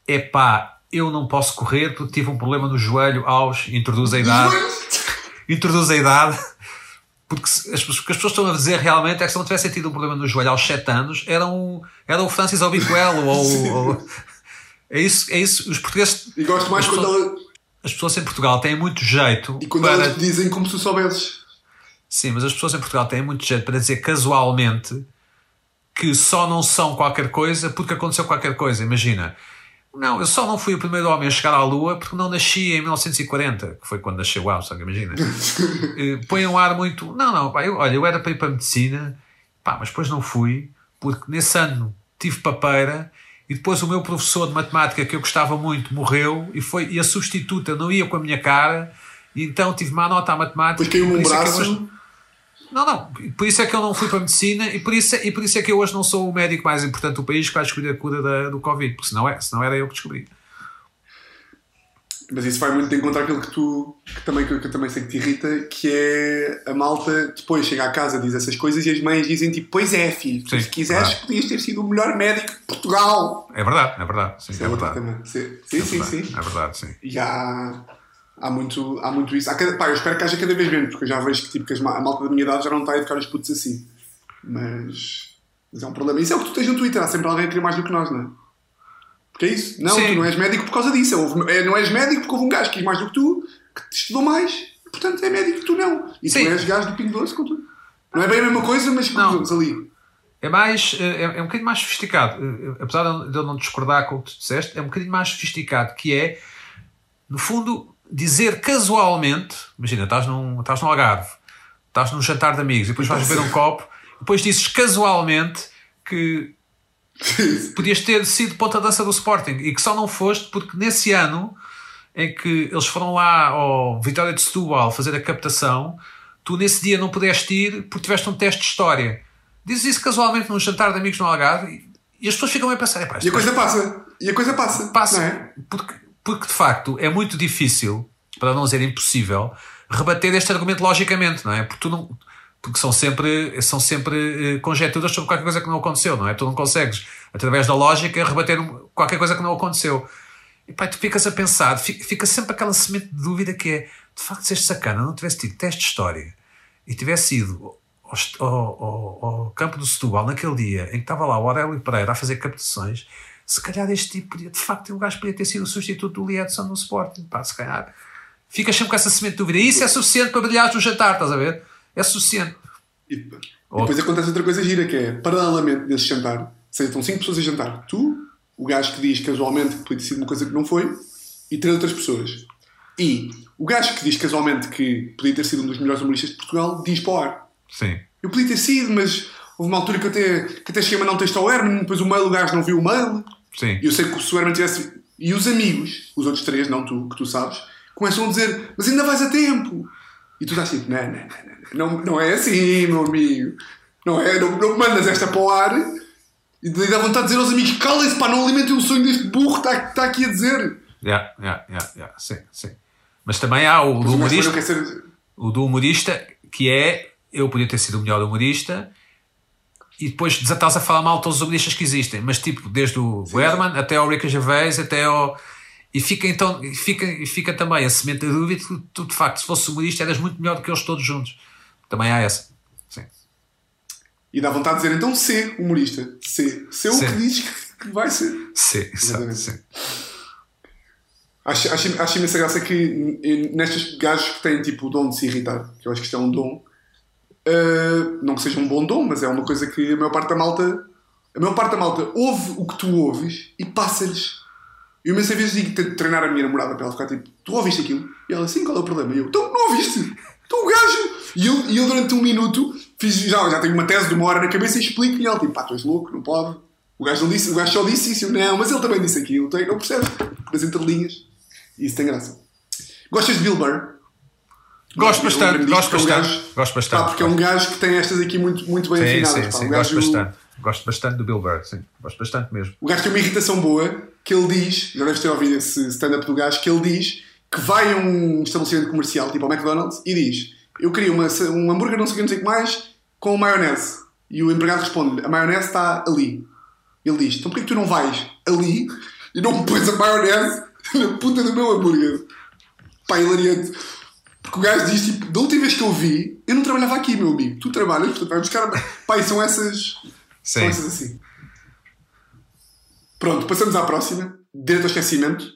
epá, eu não posso correr porque tive um problema no joelho aos introduz a idade, introduz a idade, Porque as, o que as pessoas estão a dizer realmente é que se não tivesse tido um problema no joelho aos 7 anos, era, um, era o Francis Obiquelo. ou, ou- é, isso, é isso. Os portugueses. E gosto mais as quando pessoas, ela, as pessoas em Portugal têm muito jeito e quando para. elas dizem como se tu soubesses. Sim, mas as pessoas em Portugal têm muito jeito para dizer casualmente que só não são qualquer coisa porque aconteceu qualquer coisa. Imagina. Não, eu só não fui o primeiro homem a chegar à Lua porque não nasci em 1940, que foi quando nasceu o Armstrong, imagina. Eh, Põe um ar muito. Não, não, pá, eu, olha, eu era para ir para a medicina, pá, mas depois não fui, porque nesse ano tive papeira e depois o meu professor de matemática que eu gostava muito morreu e, foi, e a substituta não ia com a minha cara, e então tive má nota à matemática. Depois um é que eu braço. Não, não. Por isso é que eu não fui para a medicina e por isso, é- e por isso é que eu hoje não sou o médico mais importante do país que vai descobrir a cura da- do Covid, porque senão, é, senão era eu que descobri. Mas isso vai muito de encontrar aquilo que tu que também, que eu também sei que te irrita, que é a malta depois chega à casa, diz essas coisas e as mães dizem tipo, pois é, filho, Sim, se quiseres podias ter sido o melhor médico de Portugal. É verdade, é verdade. Sim, é, é verdade. Sim, sim, É sim, verdade, sim. É verdade, sim. E há, muito, há muito isso. Há cada, pá, eu espero que haja cada vez menos, porque eu já vejo que, tipo, que as a malta da minha idade já não está a educar os putos assim. Mas, mas é um problema. Isso é o que tu tens no Twitter, há sempre alguém a querer mais do que nós, não é? Porque é isso. Não, Sim. tu não és médico por causa disso. Houve- é, não és médico porque houve um gajo que quis mais do que tu, que te estudou mais, portanto é médico que tu não. E Sim. tu és gajo do Pingo Doce. Não é bem a mesma coisa, mas cruzamos ali. É mais, é, é um bocadinho mais sofisticado. Apesar de eu não discordar com o que tu disseste, é um bocadinho mais sofisticado, que é, no fundo, dizer casualmente, imagina, estás num, estás num Algarve, estás num jantar de amigos, e depois vais beber um copo, depois dizes casualmente que podias ter sido ponta dança do Sporting e que só não foste porque nesse ano em que eles foram lá ao Vitória de Setúbal fazer a captação, tu nesse dia não pudeste ir porque tiveste um teste de história. Dizes isso casualmente num jantar de amigos no Algarve e, as pessoas ficam a pensar, "Epá, E a coisa passa. E a coisa passa. passa. É? Porque, porque de facto é muito difícil, para não dizer impossível, rebater este argumento logicamente, não é? Porque tu não. Porque são sempre, são sempre eh, conjecturas sobre qualquer coisa que não aconteceu, não é? Tu não consegues, através da lógica, rebater qualquer coisa que não aconteceu. E pá, tu ficas a pensar, fi- fica sempre aquela semente de dúvida que é, de facto, se este sacana não tivesse tido teste de história e tivesse ido ao, ao- ao- ao campo do Setúbal naquele dia em que estava lá o Aurélio Pereira a fazer captações, se calhar este tipo podia, de facto, o gajo podia ter sido o substituto do Liedson no Sporting, pá, se calhar. Ficas sempre com essa semente de dúvida. E isso é suficiente para brilhares no jantar, estás a ver? É suficiente. E e depois acontece outra coisa gira que é, paralelamente desse jantar, seja, estão 5 pessoas a jantar, tu, o gajo que diz casualmente que podia ter sido uma coisa que não foi, e três outras pessoas. E o gajo que diz casualmente que podia ter sido um dos melhores humoristas de Portugal diz para o ar. Sim. Eu podia ter sido, mas houve uma altura que até, que até cheguei a mandar um texto ao Herman, depois o mail, o gajo não viu o mail. Sim. E eu sei que se o Herman tivesse. E os amigos, os outros três, não tu, que tu sabes, começam a dizer: Mas ainda vais a tempo. E tu estás tipo: Não, não, não, não, não, não é assim, meu amigo. Não é, não, não mandas esta para o ar. E daí dá vontade de dizer aos amigos: Calem-se, pá, não alimentem o sonho deste burro que está, está aqui a dizer. Yeah, yeah, yeah, yeah. Sim, sim. Mas também há o do humorista, o do humorista, que é eu podia ter sido o melhor humorista e depois desatás a falar mal de todos os humoristas que existem, mas tipo, desde o Herman até ao Ricky Gervais, até ao. E fica então, fica, fica também a semente da dúvida que tu, de facto, se fosse humorista, eras muito melhor do que eles todos juntos. Também há essa. Sim. E dá vontade de dizer: Então, ser humorista. Ser. Ser o Sim. que dizes que- vai ser. Sim, exato, Exatamente. sim. Acho, acho, acho imensa graça que nestes gajos que têm tipo o dom de se irritar, que eu acho que isto é um dom, uh, não que seja um bom dom, mas é uma coisa que a maior parte da malta, a maior parte da malta ouve o que tu ouves e passa-lhes. Eu imensas vezes digo treinar a minha namorada para ela ficar tipo, tu ouviste aquilo? E ela, sim, qual é o problema? E eu, então não ouviste? Então o gajo. E eu, e eu durante um minuto fiz, já, já tenho uma tese de uma hora na cabeça e explico e ela tipo, pá, tu és louco, não pode. O gajo, disse, o gajo só disse isso, não, mas ele também disse aquilo, não percebe? Nas entrelinhas. E isso tem graça. Gostas de Bill Burr? Gosto bastante, lembro-me gosto disto, que é um bastante. gajo- Gosto bastante. Pá, porque é um gajo que tem estas aqui muito, muito bem Sim, afinadas. sim, pá. sim, o, gosto gajo, bastante. Gosto bastante do Bill Burr, sim. Gosto bastante mesmo. o gajo tem uma irritação boa que ele diz, já deves ter ouvido esse stand-up do gajo, que ele diz que vai a um estabelecimento comercial, tipo ao McDonald's, e diz: Eu queria uma, um hambúrguer, não sei o que, não sei o que mais, com maionese. E o empregado responde: A maionese está ali. Ele diz: Então porquê que tu não vais ali e não pões a maionese na puta do meu hambúrguer? Pá, hilariante. Porque o gajo diz, tipo, da última vez que eu vi, eu não trabalhava aqui, meu amigo. Tu trabalhas, portanto vai buscar. Pai, são essas. São Sim. essas assim. Pronto, passamos à próxima. Direito ao esquecimento.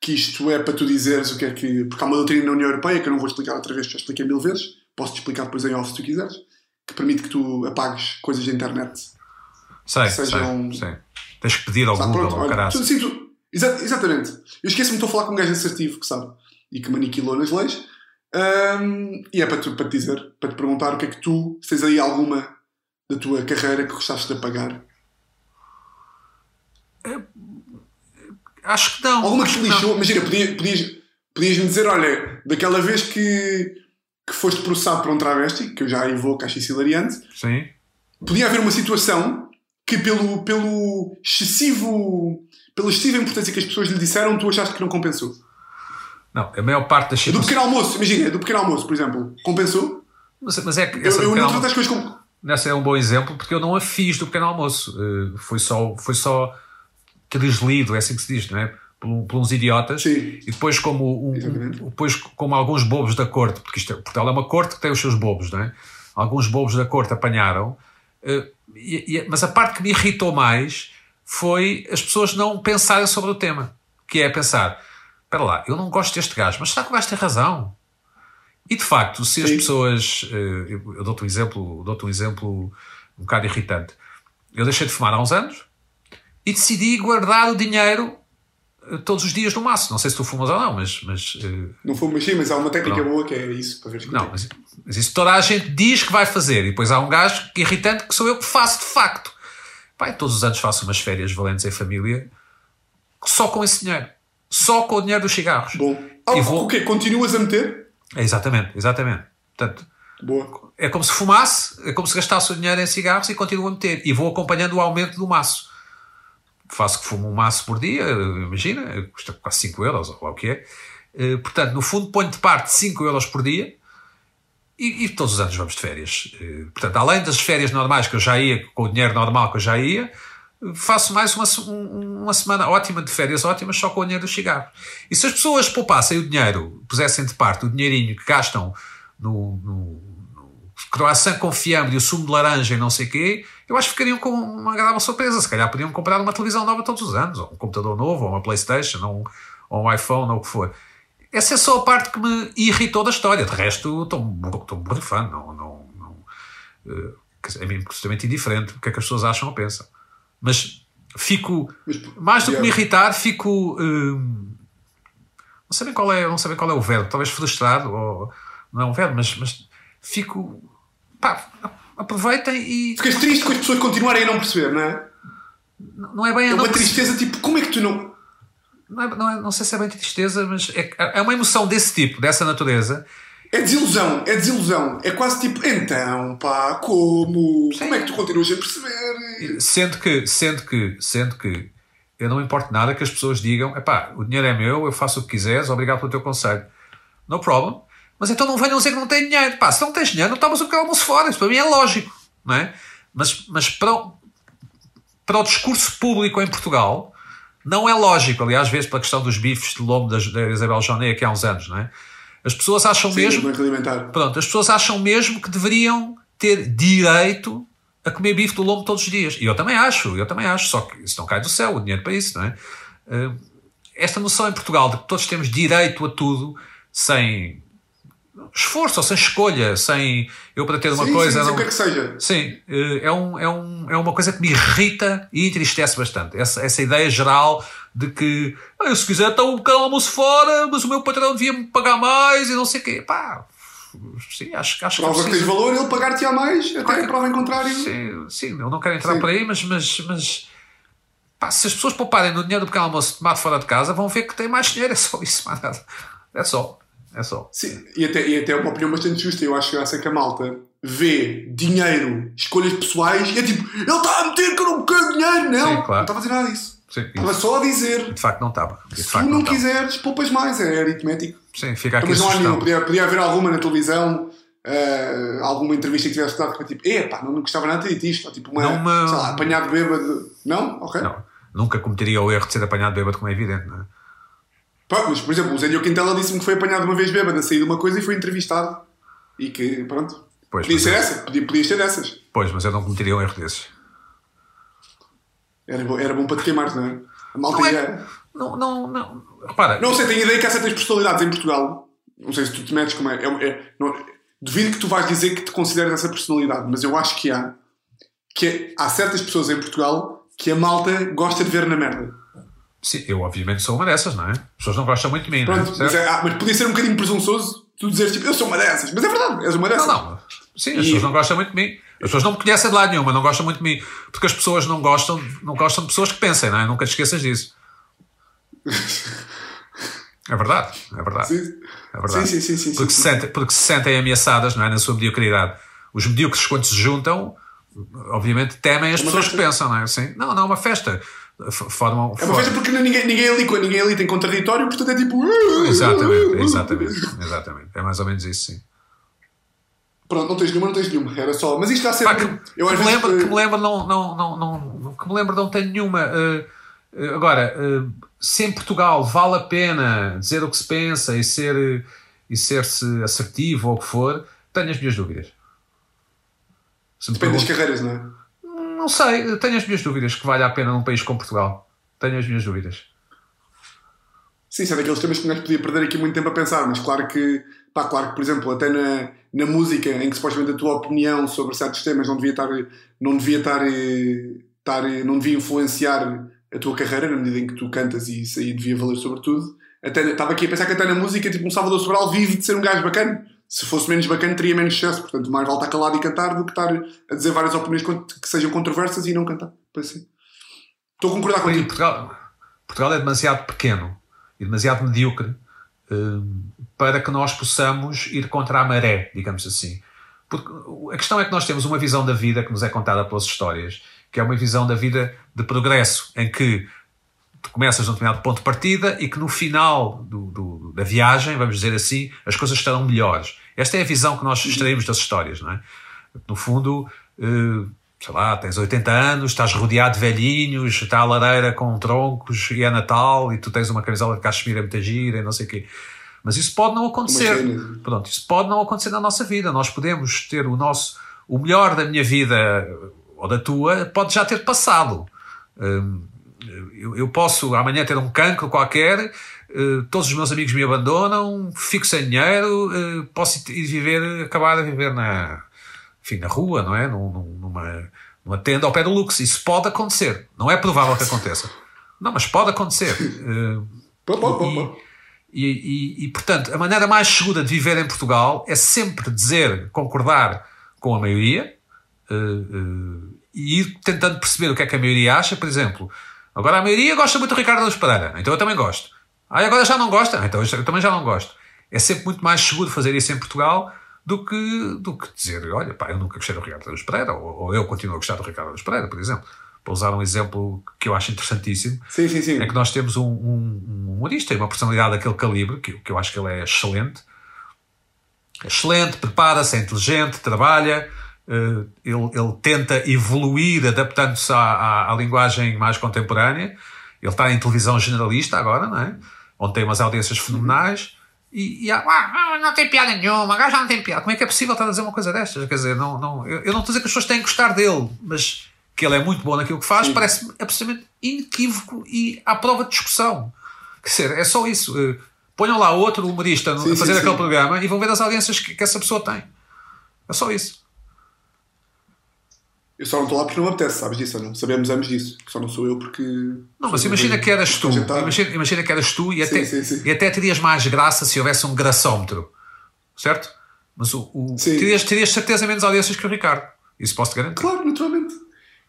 Que isto é para tu dizeres o que é que. Porque há uma doutrina na União Europeia que eu não vou explicar outra vez, já expliquei mil vezes. Posso-te explicar depois em off se tu quiseres. Que permite que tu apagues coisas da internet. Sei, sejam- sei, sei. Tens que pedir ao Tá, Google, pronto, ao olha, caralho. tu- sim, tu- exa- exatamente. Eu esqueço-me de estou a falar com um gajo assertivo que sabe e que maniquilou nas leis. Ahm, e é para, tu, para te dizer, para te perguntar o que é que tu, se tens aí alguma da tua carreira que gostaste de apagar. Acho que não. Alguma que te lixou? Imagina, podias, podias, podias-me dizer: olha, daquela vez que, que foste processado por um travesti, que eu já invoco, acho isso hilariante, Sim. podia haver uma situação que, pelo, pelo excessivo. pela excessiva importância que as pessoas lhe disseram, tu achaste que não compensou. Não, a maior parte das Do pequeno almoço, imagina, do pequeno almoço, por exemplo, compensou? Mas, mas é que Eu, essa, eu do não almoço, coisas como. essa é um bom exemplo porque eu não a fiz do pequeno almoço. Eh, foi só, foi só deslido, é assim que se diz, não é? Por, por uns idiotas. Sim. E depois, como, um- depois, como alguns bobos da corte, porque isto é, Portugal é uma corte que tem os seus bobos, não é? Alguns bobos da corte apanharam. eh, e- e- mas a parte que me irritou mais foi as pessoas não pensarem sobre o tema. Que é pensar: espera lá, eu não gosto deste gajo, mas será que o gajo tem razão? E de facto, se as Sim. pessoas. eh, Eu, eu dou-te um exemplo, dou-te um exemplo um bocado irritante. Eu deixei de fumar há uns anos e decidi guardar o dinheiro eh, todos os dias no maço. Não sei se tu fumas ou não, mas. mas eh, Não foi mas sim, mas há uma técnica boa que é isso, para ver não, mas, mas isso toda a gente diz que vai fazer. E depois há um gajo que irritante que sou eu que faço de facto. Pai, todos os anos faço umas férias valentes em família só com esse dinheiro. Só com o dinheiro dos cigarros. Bom. Ah, E vou- O quê? Continuas a meter? É, exatamente, exatamente. Portanto, Boa. é como se fumasse, é como se gastasse o dinheiro em cigarros e continuo a meter. E vou acompanhando o aumento do maço. Faço que fumo um maço por dia, imagina, custa quase 5 euros, ou lá o que é. Eh, Portanto, no fundo, ponho de parte 5 euros por dia e, e todos os anos vamos de férias. Eh, Portanto, além das férias normais que eu já ia, com o dinheiro normal que eu já ia, faço mais uma, um- uma semana ótima de férias ótimas só com o dinheiro dos cigarros. E se as pessoas poupassem o dinheiro, pusessem de parte o dinheirinho que gastam no, no, croissant com fiambre e o sumo de laranja e não sei o quê, eu acho que ficariam com uma agradável surpresa. Se calhar podiam comprar uma televisão nova todos os anos, ou um computador novo, ou uma Playstation, ou um, ou um iPhone, ou o que for. Essa é só a parte que me irritou da história. De resto, estou borrifando. Não, não, não, dizer, é absolutamente indiferente o que é que as pessoas acham ou pensam. Mas fico, mais do que me irritar, fico. hum, não sei bem qual é, não sei bem qual é o verbo, talvez frustrado, ou não é um verbo, mas, mas fico. Pá, aproveitem e. Ficas triste com as pessoas continuarem a não perceber, não é? Não é bem a É não uma perceber- tristeza, tipo, como é que tu não. Não, é- não, é- não sei se é bem tristeza, mas é, é uma emoção desse tipo, dessa natureza. É desilusão, é desilusão. É quase tipo, então, pá, como? Como é que tu continuas a perceber? Sendo que, sendo que, sendo que eu não importo nada que as pessoas digam: epá, o dinheiro é meu, eu faço o que quiseres, obrigado pelo teu conselho. No problem. Mas então não venham dizer que não têm dinheiro. Pá, se não tens dinheiro, não tomas o pequeno almoço fora. Isso para mim é lógico. Não é? Mas, mas para, o, para o discurso público em Portugal, não é lógico. Aliás, vezes, pela questão dos bifes de lombo da, da Isabel Joné aqui há uns anos, não é? As pessoas acham Sim, mesmo. Pronto, as pessoas acham mesmo que deveriam ter direito a comer bife do lombo todos os dias. E eu também acho, eu também acho, só que isso não cai do céu, o dinheiro para isso, não é? Eh, Esta noção em Portugal de que todos temos direito a tudo sem esforço ou sem escolha, sem eu para ter uma sim, coisa. sim, sim, não- o que é que seja. Sim, eh, é, um, é, um, é uma coisa que me irrita e entristece bastante. Essa, essa ideia geral de que "Ah, eu se quiser estar um bocado almoço fora, mas o meu patrão devia-me pagar mais e não sei o quê. Pá, sim, acho, acho que é Prova que tens valor, ele pagar-te a mais, até que prova em contrário. Sim, sim, eu não quero entrar Sim. por aí, mas, mas, mas pá, se as pessoas pouparem no dinheiro do pequeno almoço tomado fora de casa, vão ver que tem mais dinheiro. É só isso, mais nada. É só. É só. Sim, e até, e até é uma opinião bastante justa. Eu acho que graças a que a malta vê dinheiro, escolhas pessoais, e é tipo, ele está a meter que eu não quero dinheiro. Não, Sim, claro. não estava a dizer nada disso. Sim, Estava só a dizer, De facto, não estava. De se tu não estava. quiseres, poupas mais, é aritmético. Sim, fica aqui a Mas não há nenhum. Podia, podia haver alguma na televisão, eh, alguma entrevista que tivesse dado que tipo, epá, não, não gostava nada de disto. Ou tipo, uma, Não me- sei lá, apanhado bêbado. Não? Ok. Não, nunca cometeria o erro de ser apanhado bêbado, como é evidente, não é? Pronto, mas por exemplo, o Zé Diogo Quintela disse-me que foi apanhado uma vez bêbado a sair de uma coisa e foi entrevistado. E que, pronto. Pois, podia ser eu- essa, podia, podia ser dessas. Pois, mas eu não cometeria um erro desses. Era, bom- era bom para te queimar, não é? A malta Não é- ia. Não, não, não. Repara, Não sei, tenho ideia que há certas personalidades em Portugal. Não sei se tu te metes como é. é- é- não- duvido que tu vais dizer que te consideras essa personalidade, mas eu acho que há. Que é- há certas pessoas em Portugal que a malta gosta de ver na merda. sim, eu obviamente sou uma dessas, não é? As pessoas não gostam muito de mim, não é? Pronto, mas, é- ah, mas podia ser um bocadinho presunçoso tu dizeres tipo, eu sou uma dessas. Mas é verdade, és uma dessas. Não, não. Sim, as E- pessoas não gostam muito de mim. As pessoas não me conhecem de lado nenhum, mas não gostam muito de mim. Porque as pessoas não gostam, não gostam de pessoas que pensem, não é? Nunca te esqueças disso. É verdade, é verdade. Sim. É verdade. Sim, sim, sim, porque, se sentem, porque se sentem ameaçadas não é, na sua mediocridade. Os medíocres, quando se juntam, obviamente temem as É pessoas que festa. pensam, não é? Assim, não, não é uma festa. Formam, É uma festa porque ninguém, ninguém, ali, ninguém ali tem contraditório, portanto é tipo. Exatamente, exatamente, exatamente. É mais ou menos isso, sim. Pronto, não tens nenhuma, não tens nenhuma. Era só. Mas isto está Pá, sempre. que, eu que me lembro, eh, que me lembro não, não, não, não, que me lembro não tenho nenhuma. Eh, agora, eh, se em Portugal vale a pena dizer o que se pensa e ser e ser-se assertivo ou o que for, tenho as minhas dúvidas. Se Depende das perguntam- carreiras, não é? não sei, tenho as minhas dúvidas que vale a pena num país como Portugal. Tenho as minhas dúvidas. Sim, são daqueles temas que gajo podia perder aqui muito tempo a pensar, mas claro que, pá, claro que, por exemplo, até na, na música, em que supostamente a tua opinião sobre certos temas não devia estar, não devia estar, estar não devia influenciar a tua carreira, na medida em que tu cantas e isso aí devia valer sobre tudo. Até, estava aqui a pensar que até na música, tipo, um Salvador Sobral vive de ser um gajo bacana. Se fosse menos bacana, teria menos sucesso. Portanto, mais vale estar calado e cantar do que estar a dizer várias opiniões que sejam controversas e não cantar. Pois sim. Estou a concordar contigo. Portugal, Portugal é demasiado pequeno e demasiado medíocre para que nós possamos ir contra a maré, digamos assim. Porque a questão é que nós temos uma visão da vida que nos é contada pelas histórias, que é uma visão da vida de progresso, em que tu começas num determinado ponto de partida e que no final do, do- da viagem, vamos dizer assim, as coisas estarão melhores. Esta é a visão que nós extraímos das histórias, não é? No fundo, eh, sei lá, tens 80 anos, estás rodeado de velhinhos, está a lareira com troncos e é Natal e tu tens uma camisola de cachemira muito gira e não sei o quê. Mas isso pode não acontecer. Uma cena. Pronto, isso pode não acontecer na nossa vida. Nós podemos ter o nosso, o melhor da minha vida ou da tua, pode já ter passado. Hum, eu, eu posso amanhã ter um cancro qualquer, eh, todos os meus amigos me abandonam, fico sem dinheiro, eh, posso ir viver, acabar a viver na, enfim, na rua, não é? Num- num- Numa, numa tenda ao pé do luxo. Isso pode acontecer. Não é provável que aconteça. Não, mas pode acontecer. Pô, e- e, e- e, portanto, a maneira mais segura de viver em Portugal é sempre dizer, concordar com a maioria eh, eh, e ir tentando perceber o que é que a maioria acha. Por exemplo, agora a maioria gosta muito do Ricardo Luz Pereira, então eu também gosto. Ah, agora já não gosta, então eu também já não gosto. É sempre muito mais seguro fazer isso em Portugal do que, do que dizer, olha, pá, eu nunca gostei do Ricardo Luz Pereira, ou, ou eu continuo a gostar do Ricardo Luz Pereira, por exemplo. Para usar um exemplo que eu acho interessantíssimo, Sim, sim, sim. é que nós temos um, um, um humorista e uma personalidade daquele calibre, que, que eu acho que ele é excelente. É Excelente, prepara-se, é inteligente, trabalha, eh, ele, ele tenta evoluir adaptando-se à, à, à linguagem mais contemporânea. Ele está em televisão generalista agora, não é? Onde tem umas audiências fenomenais. E, e há, "Ah, ah, não tem piada nenhuma, agora já não tem piada. Como é que é possível estar a dizer uma coisa destas? Quer dizer, não, não, eu, eu não estou a dizer que as pessoas têm que gostar dele, mas que ele é muito bom naquilo que faz, parece-me absolutamente inequívoco e à prova de discussão. Quer dizer, é só isso. Eh, Ponham lá outro humorista Sim, a fazer sim, aquele sim. programa e vão ver as audiências que, que essa pessoa tem. É só isso. Eu só não estou lá porque não me apetece, sabes disso ou não? Sabemos ambos disso. Só não sou eu porque. Não, mas imagina que eras tu. Imagina, imagina que eras tu e Sim, até, sim, sim. e até terias mais graça se houvesse um graçómetro. Certo? Mas o, o- Sim. terias, terias certeza menos audiências que o Ricardo. Isso posso te garantir. Claro, naturalmente.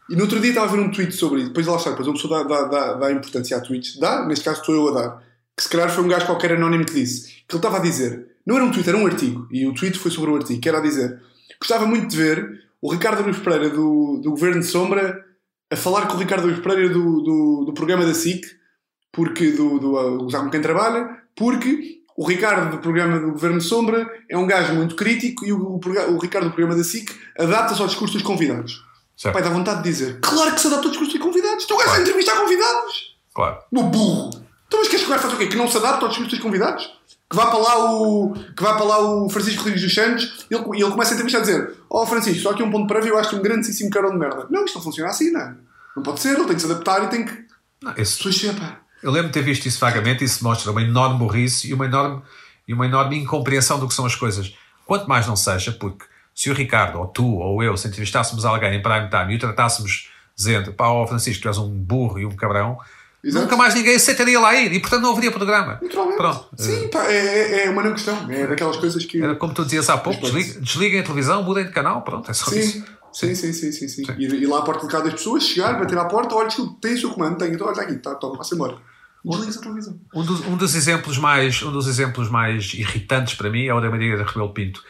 E no outro dia estava a ver um tweet sobre isso. Depois lá está, depois uma pessoa dá, dá, dá, dá importância a tweets. Dá, neste caso estou eu a dar. Que se calhar foi um gajo qualquer anónimo que disse. Que ele estava a dizer. Não era um tweet, era um artigo. E o tweet foi sobre um artigo. Que era a dizer. Gostava muito de ver o Ricardo Luís Pereira do, do Governo de Sombra a falar com o Ricardo Luís Pereira do, do, do programa da SIC. Porque do, do Usar com quem trabalha. Porque o Ricardo do programa do Governo de Sombra é um gajo muito crítico e o, o, o Ricardo do programa da SIC adapta-se ao discurso dos convidados. Certo. Pai, dá vontade de dizer Claro que se adapta ao discurso dos convidados. Tu gajo a entrevistar convidados. Claro. Meu burro. Então, mas queres que o gajo faça o quê? Que não se adapte aos teus convidados? Que vá para lá o, que vá para lá o Francisco Rodrigues dos Santos e ele, ele começa a entrevista a dizer: Ó oh, Francisco, só aqui um ponto prévio, eu acho-te um grandíssimo carão de merda. Não, isto não funciona assim, não. Não pode ser, ele tem que se adaptar e tem que. Não, esse... Eu lembro de ter visto isso vagamente e isso mostra uma enorme burrice e uma enorme, e uma enorme incompreensão do que são as coisas. Quanto mais não seja, porque se o Ricardo, ou tu, ou eu, se entrevistássemos alguém em prime time e o tratássemos dizendo pá, ó Francisco, tu és um burro e um cabrão, Exato. nunca mais ninguém aceitaria lá ir e portanto não haveria programa. Naturalmente. Pronto. Sim, pá, é, é, é uma não questão. É daquelas coisas que. Era como tu dizias há pouco, desliguem, desliguem a televisão, mudem de canal, pronto, é só sim. isso. Sim, sim, sim, sim, sim. sim. Ir, ir lá à porta de cada das pessoas, chegar, bater à porta, olha, tem o seu comando, tem, então olha, está aqui, tá, toma, passa embora. Desliga a televisão. Um dos, um dos exemplos mais um dos exemplos mais irritantes para mim é o da Maria da Rebelo Pinto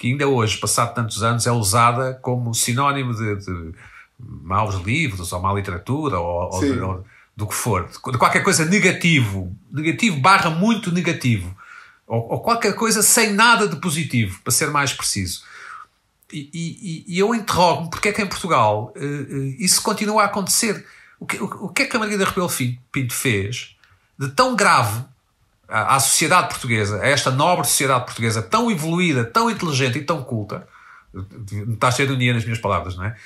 que ainda hoje, passado tantos anos, é usada como sinónimo de, de maus livros, ou má literatura, ou, ou, do que for, de qualquer coisa negativo, negativo barra muito negativo, ou, ou qualquer coisa sem nada de positivo, para ser mais preciso. E, e, e eu interrogo-me porque é que em Portugal uh, uh, isso continua a acontecer. O que, o, o que é que a Margarida Rebelo Pinto fez de tão grave à, à sociedade portuguesa, a esta nobre sociedade portuguesa tão evoluída, tão inteligente e tão culta, está cheio de ironia nas minhas palavras, não é?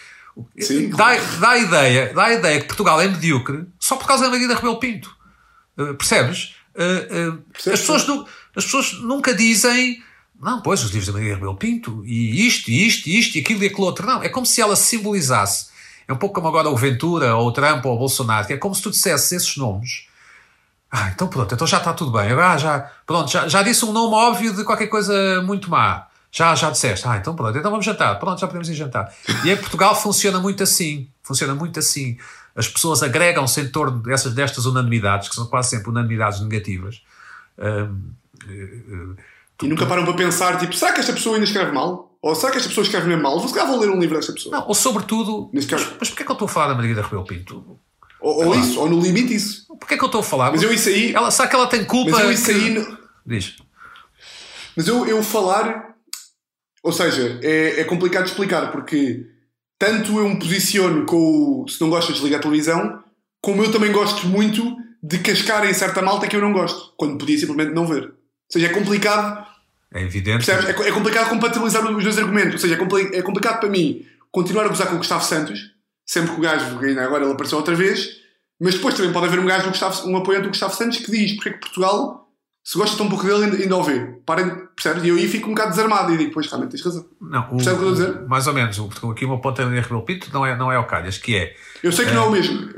Sim, dá, dá, a ideia, dá a ideia que Portugal é medíocre só por causa da Margarida Rebelo Pinto. Uh, percebes? Uh, uh, as, pessoas nu, as pessoas nunca dizem não, pois, os livros da Maria Rebelo Pinto, e isto, e isto, e isto, e aquilo e aquilo outro. Não, é como se ela simbolizasse. É um pouco como agora o Ventura, ou o Trump, ou o Bolsonaro, que é como se tu dissesses esses nomes ah, então pronto, então já está tudo bem. Ah, já, pronto, já, já disse um nome óbvio de qualquer coisa muito má. Já, já disseste. Ah, então pronto, então vamos jantar. Pronto, já podemos ir jantar. E em Portugal funciona muito assim. Funciona muito assim. As pessoas agregam-se em torno dessas, destas unanimidades, que são quase sempre unanimidades negativas. Um, uh, e nunca param para pensar, tipo, será que esta pessoa ainda escreve mal? Ou será que esta pessoa escreve mesmo mal? Vou, vou ler um livro desta pessoa. Não, ou sobretudo... Mas, mas porquê é que eu estou a falar da Maria da Rebelo Pinto? Ou, ou isso, ou no limite isso. Porquê é que eu estou a falar? Mas eu isso aí. Ela, sabe que ela tem culpa. Mas eu isso que... aí. No... Diz. Mas eu, eu falar. Ou seja, é, é complicado de explicar porque tanto eu me posiciono com o se não gosta de desligar a televisão, como eu também gosto muito de cascar em certa malta que eu não gosto, quando podia simplesmente não ver. Ou seja, é complicado. É evidente. É, é, complicado compatibilizar os dois argumentos. Ou seja, é, compli é complicado para mim continuar a gozar com o Gustavo Santos sempre que o gajo, agora ele apareceu outra vez, mas depois também pode haver um gajo, um apoiante do Gustavo Santos que diz porque é que Portugal, se gosta tão pouco dele, ainda, o vê. Parem, percebes? E eu aí fico um bocado desarmado e digo, pois realmente tens razão. Não, o, Percebe o que eu estou a dizer? Mais ou menos. Aqui uma ponta de Rebelo Pinto não é, não é o Calhas, que é. Eu sei que é, não é o mesmo.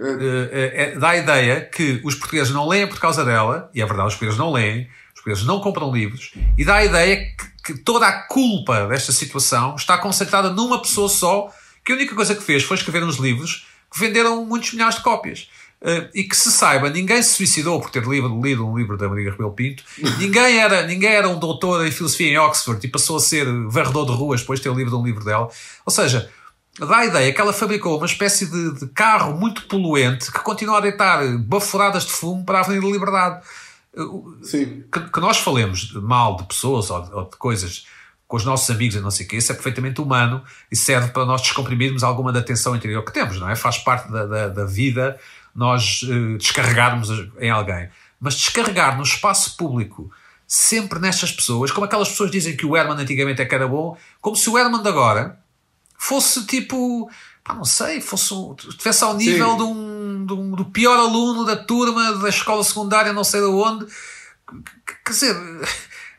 É, é, dá a ideia que os portugueses não leem por causa dela, e é verdade, os portugueses não leem, os portugueses não compram livros, e dá a ideia que, que toda a culpa desta situação está concentrada numa pessoa só, que a única coisa que fez foi escrever uns livros que venderam muitos milhares de cópias. Uh, e que se saiba, ninguém se suicidou por ter lido, lido um livro da Maria Rebelo Pinto, ninguém era, ninguém era um doutor em filosofia em Oxford e passou a ser varredor de ruas depois de ter lido um livro dela. Ou seja, dá a ideia que ela fabricou uma espécie de, de carro muito poluente que continua a deitar baforadas de fumo para a Avenida Liberdade. Sim. Que, que nós falemos mal de pessoas ou de, ou de coisas com os nossos amigos e não sei o quê, isso é perfeitamente humano e serve para nós descomprimirmos alguma da tensão interior que temos, não é? Faz parte da, da, da vida nós uh, descarregarmos em alguém. Mas descarregar no espaço público, sempre nestas pessoas, como aquelas pessoas dizem que o Herman antigamente é que era bom, como se o Herman de agora fosse tipo, pá, não sei, fosse estivesse ao nível de um, de um, do pior aluno da turma da escola secundária, não sei de onde. Quer dizer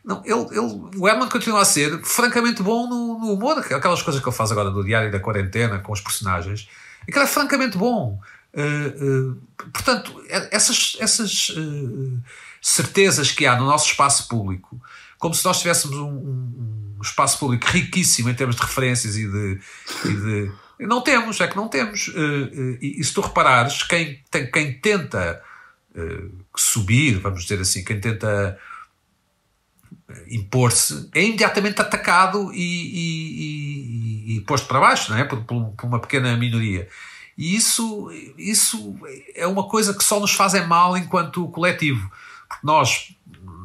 não, ele, ele, o Herman continua a ser francamente bom no, no, humor, aquelas coisas que ele faz agora do Diário da Quarentena com os personagens. Aquilo é francamente bom. Uh, uh, portanto, essas, essas uh, certezas que há no nosso espaço público, como se nós tivéssemos um, um, espaço público riquíssimo em termos de referências e de. E de não temos, é que não temos. E, se tu reparares, quem, quem tenta subir, vamos dizer assim, quem tenta impor-se, é imediatamente atacado e, e, e, posto para baixo, não é? Por, por, uma pequena minoria. E isso, isso é uma coisa que só nos faz é mal enquanto coletivo. Porque nós,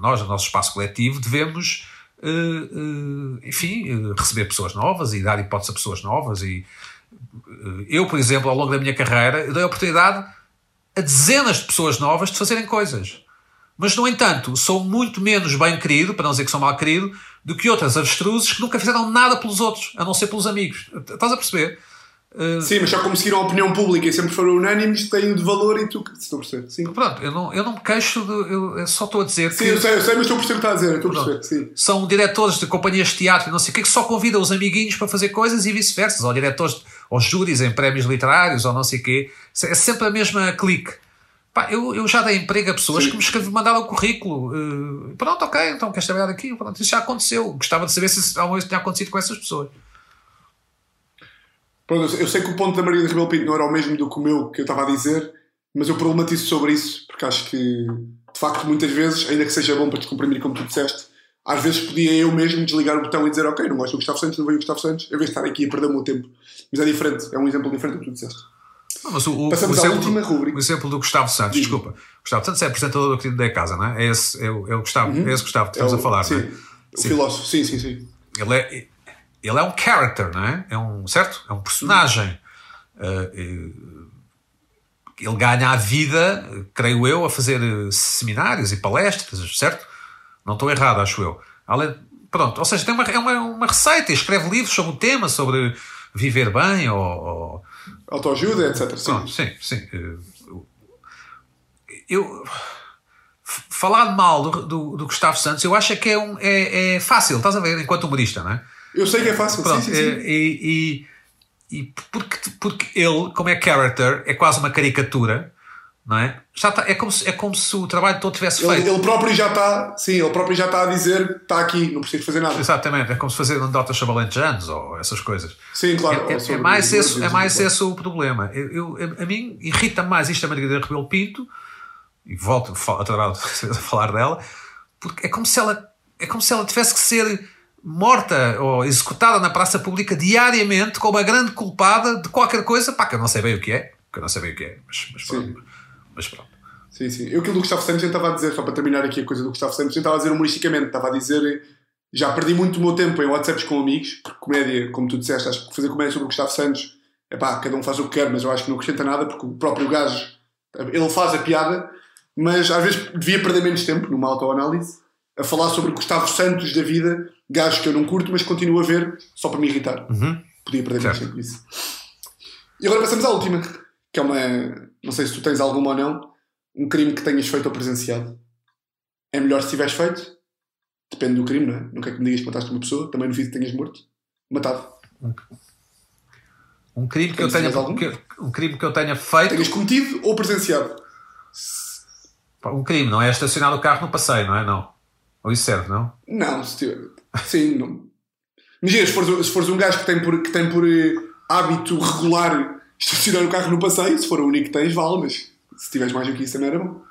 nós no nosso espaço coletivo, devemos, uh, uh, enfim, uh, receber pessoas novas e dar hipótese a pessoas novas. E eu, por exemplo, ao longo da minha carreira, dei a oportunidade a dezenas de pessoas novas de fazerem coisas Mas, no entanto, sou muito menos bem querido, para não dizer que sou mal querido, do que outras avestruzes que nunca fizeram nada pelos outros, a não ser pelos amigos. Estás a perceber? Uh, Sim, mas já como seguiram a opinião pública e sempre foram unânimes, têm de valor e tu. Estou a perceber. Sim. Pronto, eu não, eu não me queixo, de, eu só estou a dizer. Sim, que, eu sei, eu sei, mas estou a perceber o que está a dizer. Estou a perceber, sim. São diretores de companhias de teatro e não sei o que, que só convidam os amiguinhos para fazer coisas e vice-versa, ou diretores, ou júris em prémios literários, ou não sei o quê. É sempre a mesma clique. Pá, eu, eu já dei emprego a pessoas Sim. que me escreveram, mandaram o currículo. Uh, pronto, ok, então queres trabalhar aqui? Pronto, isso já aconteceu. Gostava de saber se alguma vez tinha acontecido com essas pessoas. Pronto, eu sei que o ponto da Maria de Rebelo Pinto não era o mesmo do que o meu que eu estava a dizer, mas eu problematizo sobre isso, porque acho que, de facto, muitas vezes, ainda que seja bom para descomprimir, como tu disseste, às vezes podia eu mesmo desligar o botão e dizer, ok, não gosto do Gustavo Santos, não veio o Gustavo Santos, em vez de estar aqui a perder o meu tempo. Mas é diferente, é um exemplo diferente do que tu disseste. Não, mas o, Passamos o, à última rubrica. O exemplo do Gustavo Santos, desculpa. Gustavo Santos é apresentador do da Casa, não é? É esse, é o, é o Gustavo, uhum. é esse Gustavo que estamos é o, a falar, sim, não é? O sim. filósofo, sim, sim, sim. Ele é, ele é um character, não é? É um, certo? É um personagem. Uh, ele ganha a vida, creio eu, a fazer seminários e palestras, certo? Não estou errado, acho eu. Além, pronto, ou seja, tem uma, é uma, uma receita, escreve livros sobre o tema, sobre viver bem ou, ou autoajuda, etc. Sim, sim. sim. Eu, falar mal do, do, do, Gustavo Santos, eu acho que é, um, é, é, fácil, estás a ver, enquanto humorista, não é? Eu sei que é fácil, Pronto, sim, sim, sim. E, e, e, porque, porque ele, como é character, é quase uma caricatura, não é? Já está, é, como se, é como se o trabalho todo tivesse ele, feito. Ele próprio já está, sim, ele próprio já está a dizer está aqui, não precisa fazer nada. Exatamente, é como se fazer anedotas sobre alentejanos ou essas coisas. Sim, claro. É, é, é mais, esse, é mais esse o problema. Eu, eu a mim irrita mais isto a Margarida Rebelo Pinto, e volto a, a falar dela, porque é como se ela é como se ela tivesse que ser morta ou executada na praça pública diariamente como a grande culpada de qualquer coisa, pá, que eu não sei bem o que é, que eu não sei bem o que é, mas, mas pronto. Mas pronto. Sim, sim. Eu aquilo do Gustavo Santos estava a dizer, só para terminar aqui a coisa do Gustavo Santos, estava a dizer humoristicamente, estava a dizer já perdi muito o meu tempo em WhatsApps com amigos, porque comédia, como tu disseste, acho que fazer comédia sobre o Gustavo Santos, é pá, cada um faz o que quer, mas eu acho que não acrescenta nada, porque o próprio gajo, ele faz a piada, mas às vezes devia perder menos tempo numa autoanálise a falar sobre Gustavo Santos da vida, gajos que eu não curto, mas continuo a ver só para me irritar. Uhum. Podia perder menos tempo nisso. E agora passamos à última, que é uma, não sei se tu tens alguma ou não, um crime que tenhas feito ou presenciado. É melhor se tiveres feito, depende do crime, não é? Não quero que me digas que mataste uma pessoa, também no vídeo tenhas morto, matado. Um crime que eu tenha que, um crime que eu tenha feito. Tenhas cometido ou presenciado? Um crime, não é estacionar o carro no passeio, não é? Não. Ou isso serve, não? Não, se tiver. Sim, não. Imagina, se fores, se fores um gajo que tem por, que tem por eh, hábito regular estacionar o carro no passeio, se for o único que tens, vale, mas se tiveres mais do que isso também era bom.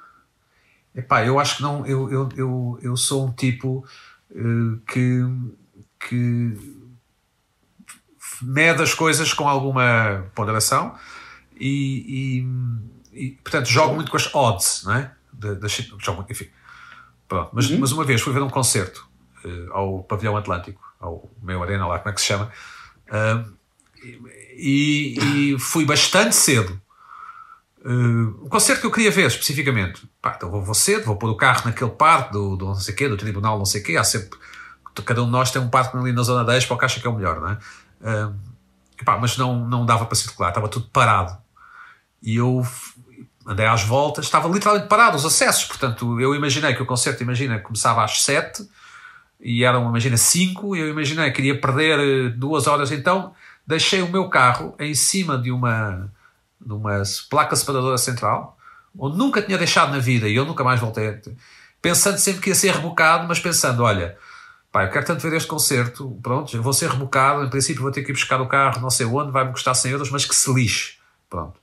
Epá, eu acho que não, eu, eu, eu, eu sou um tipo uh, que, que mede as coisas com alguma ponderação e, e, e portanto jogo muito com as odds, não é? De, de, jogo, enfim. Pronto, mas, uhum. mas uma vez fui ver um concerto uh, ao Pavilhão Atlântico, ao meu Arena lá, como é que se chama, uh, e, e fui bastante cedo. Uh, um concerto que eu queria ver especificamente. Pá, então vou, vou cedo, vou pôr o carro naquele parque do, do não sei quê, do tribunal não sei quê. Há sempre, cada um de nós tem um parque ali na zona 10 para o que acha que é o melhor, não é? Uh, pá, mas não, não dava para circular, estava tudo parado. E eu andei às voltas, estava literalmente parado os acessos. Portanto, eu imaginei que o concerto, imagina, começava às 7 e eram, imagina, 5. E eu imaginei que iria perder eh, duas horas, então deixei o meu carro em cima de uma, de uma placa separadora central, onde nunca tinha deixado na vida e eu nunca mais voltei. Pensando sempre que ia ser rebocado, mas pensando: olha, pá, eu quero tanto ver este concerto, pronto, eu vou ser rebocado, em princípio vou ter que ir buscar o carro, não sei onde, vai-me custar 100 euros, mas que se lixe. Pronto.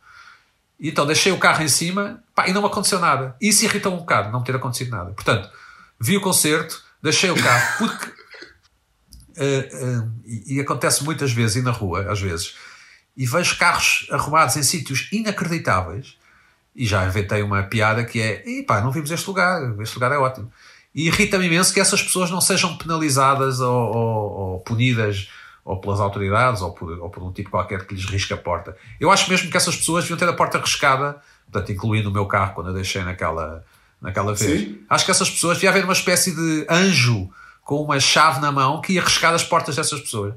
E então deixei o carro em cima pá, e não aconteceu nada. Isso irritou um bocado, não ter acontecido nada. Portanto, vi o concerto, deixei o carro, porque uh, uh, e, e, acontece muitas vezes, e na rua, às vezes, e vejo carros arrumados em sítios inacreditáveis, e já inventei uma piada que é: pá, não vimos este lugar, este lugar é ótimo. E irrita-me imenso que essas pessoas não sejam penalizadas ou, ou, ou punidas ou pelas autoridades ou por, ou por um tipo qualquer que lhes risque a porta. Eu acho mesmo que essas pessoas deviam ter a porta riscada, portanto, incluindo o meu carro quando eu deixei naquela, naquela vez. Sim. Acho que essas pessoas devia haver uma espécie de anjo com uma chave na mão que ia riscar as portas dessas pessoas.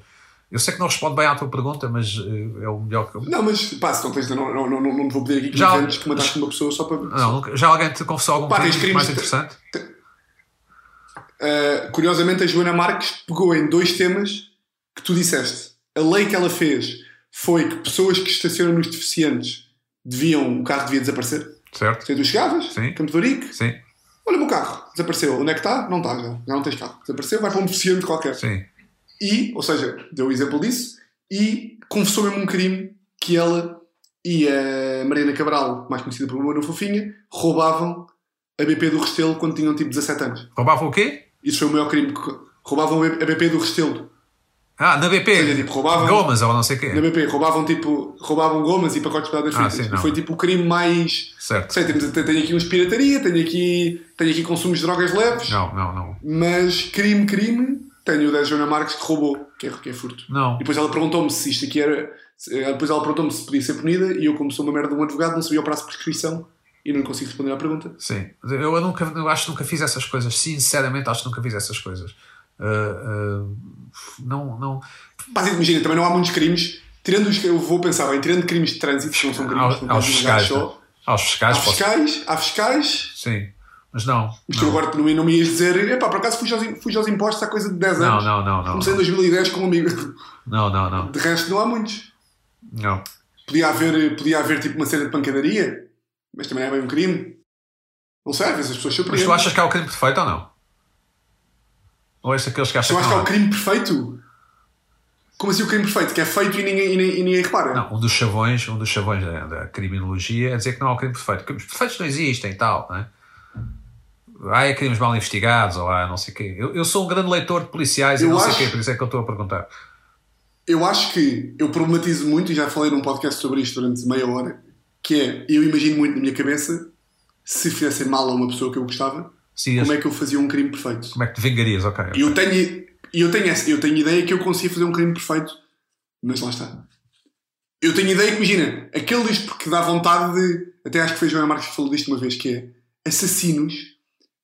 Eu sei que não responde bem à tua pergunta, mas eh, é o melhor que eu. Não, mas pá, se não tens, não, não, não, não te vou pedir aqui que Já- inventes que mataste uma pessoa só para. Não, já alguém te confessou algum Pá, crime mais interessante? Uh, curiosamente, a Joana Marques pegou em dois temas que tu disseste. A lei que ela fez foi que pessoas que estacionam nos deficientes deviam, o carro devia desaparecer. Certo? Sei, tu chegavas, Sim. Campo de Ourique, Sim, olha o meu carro, desapareceu. Onde é que está? Não está já. Já não tens carro. Desapareceu, vai para um deficiente qualquer. sim. E, ou seja, deu o exemplo disso, e confessou mesmo um crime que ela e a Mariana Cabral, mais conhecida por Mano Fofinha, roubavam a BP do Restelo quando tinham tipo 17 anos. Roubava o quê? Isso foi o maior crime. Roubavam a BP do Restelo. Ah, na BP. Seja, tipo, roubavam- Gomas ou não sei o quê. Na BP, roubavam tipo, roubavam gomas e pacotes de batatas Ah, fritas. sim, não. Foi tipo o crime mais. Certo. Sei, temos, tenho aqui uns pirataria, tenho aqui, tenho aqui consumos de drogas leves, Não, não, não. mas crime, crime, tenho o da Joana Marques que roubou, que é, que é furto. Não. E depois ela perguntou-me se isto aqui era. eh, Depois ela perguntou-me se podia ser punida e eu, como sou uma merda de um advogado, não sabia o prazo de prescrição e não consigo responder à pergunta. Sim. Eu, nunca, eu acho que nunca fiz essas coisas. Sinceramente, acho que nunca fiz essas coisas. Ah, ah, não, não. Sim, imagina, também não há muitos crimes, tirando os que eu vou pensar bem, tirando crimes de trânsito, que não são crimes, Aos, são aos fiscais. não? Aos fiscais, Há posso- fiscais, há fiscais, Sim. Mas não. mas tu Não, agora não, não me ias dizer, epá, por acaso fugi aos, fugi aos impostos há coisa de 10 não, anos. não, não. não, Comecei em 2010 com um amigo. Não, não, não. De resto, não há muitos. não. Podia haver, podia haver tipo uma cena de pancadaria, mas também é bem um crime. Não vezes as pessoas se Mas tu surpreendem. achas que há o crime perfeito ou não? Ou és daqueles que acham Eu que acho que é o crime perfeito. Como assim o crime perfeito? Que é feito e ninguém, e ninguém, e ninguém repara? Não, um dos chavões, um dos chavões da, da criminologia é dizer que não há o crime perfeito. Crimes perfeitos não existem e tal, não é? Há é crimes mal investigados ou há não sei o quê. Eu, eu sou um grande leitor de policiais e Eu não sei o acho- quê, por isso é que eu estou a perguntar. Eu acho que eu problematizo muito, e já falei num podcast sobre isto durante meia hora, que é, eu imagino muito na minha cabeça, se fizessem mal a uma pessoa que eu gostava, Como é que eu fazia um crime perfeito. como é que te vingarias? Ok. E eu tenho, eu tenho, essa, eu tenho ideia que eu conseguia fazer um crime perfeito, mas lá está. Eu tenho ideia que, imagina, aqueles porque dá vontade de. Até acho que foi João Marques que falou disto uma vez, que é assassinos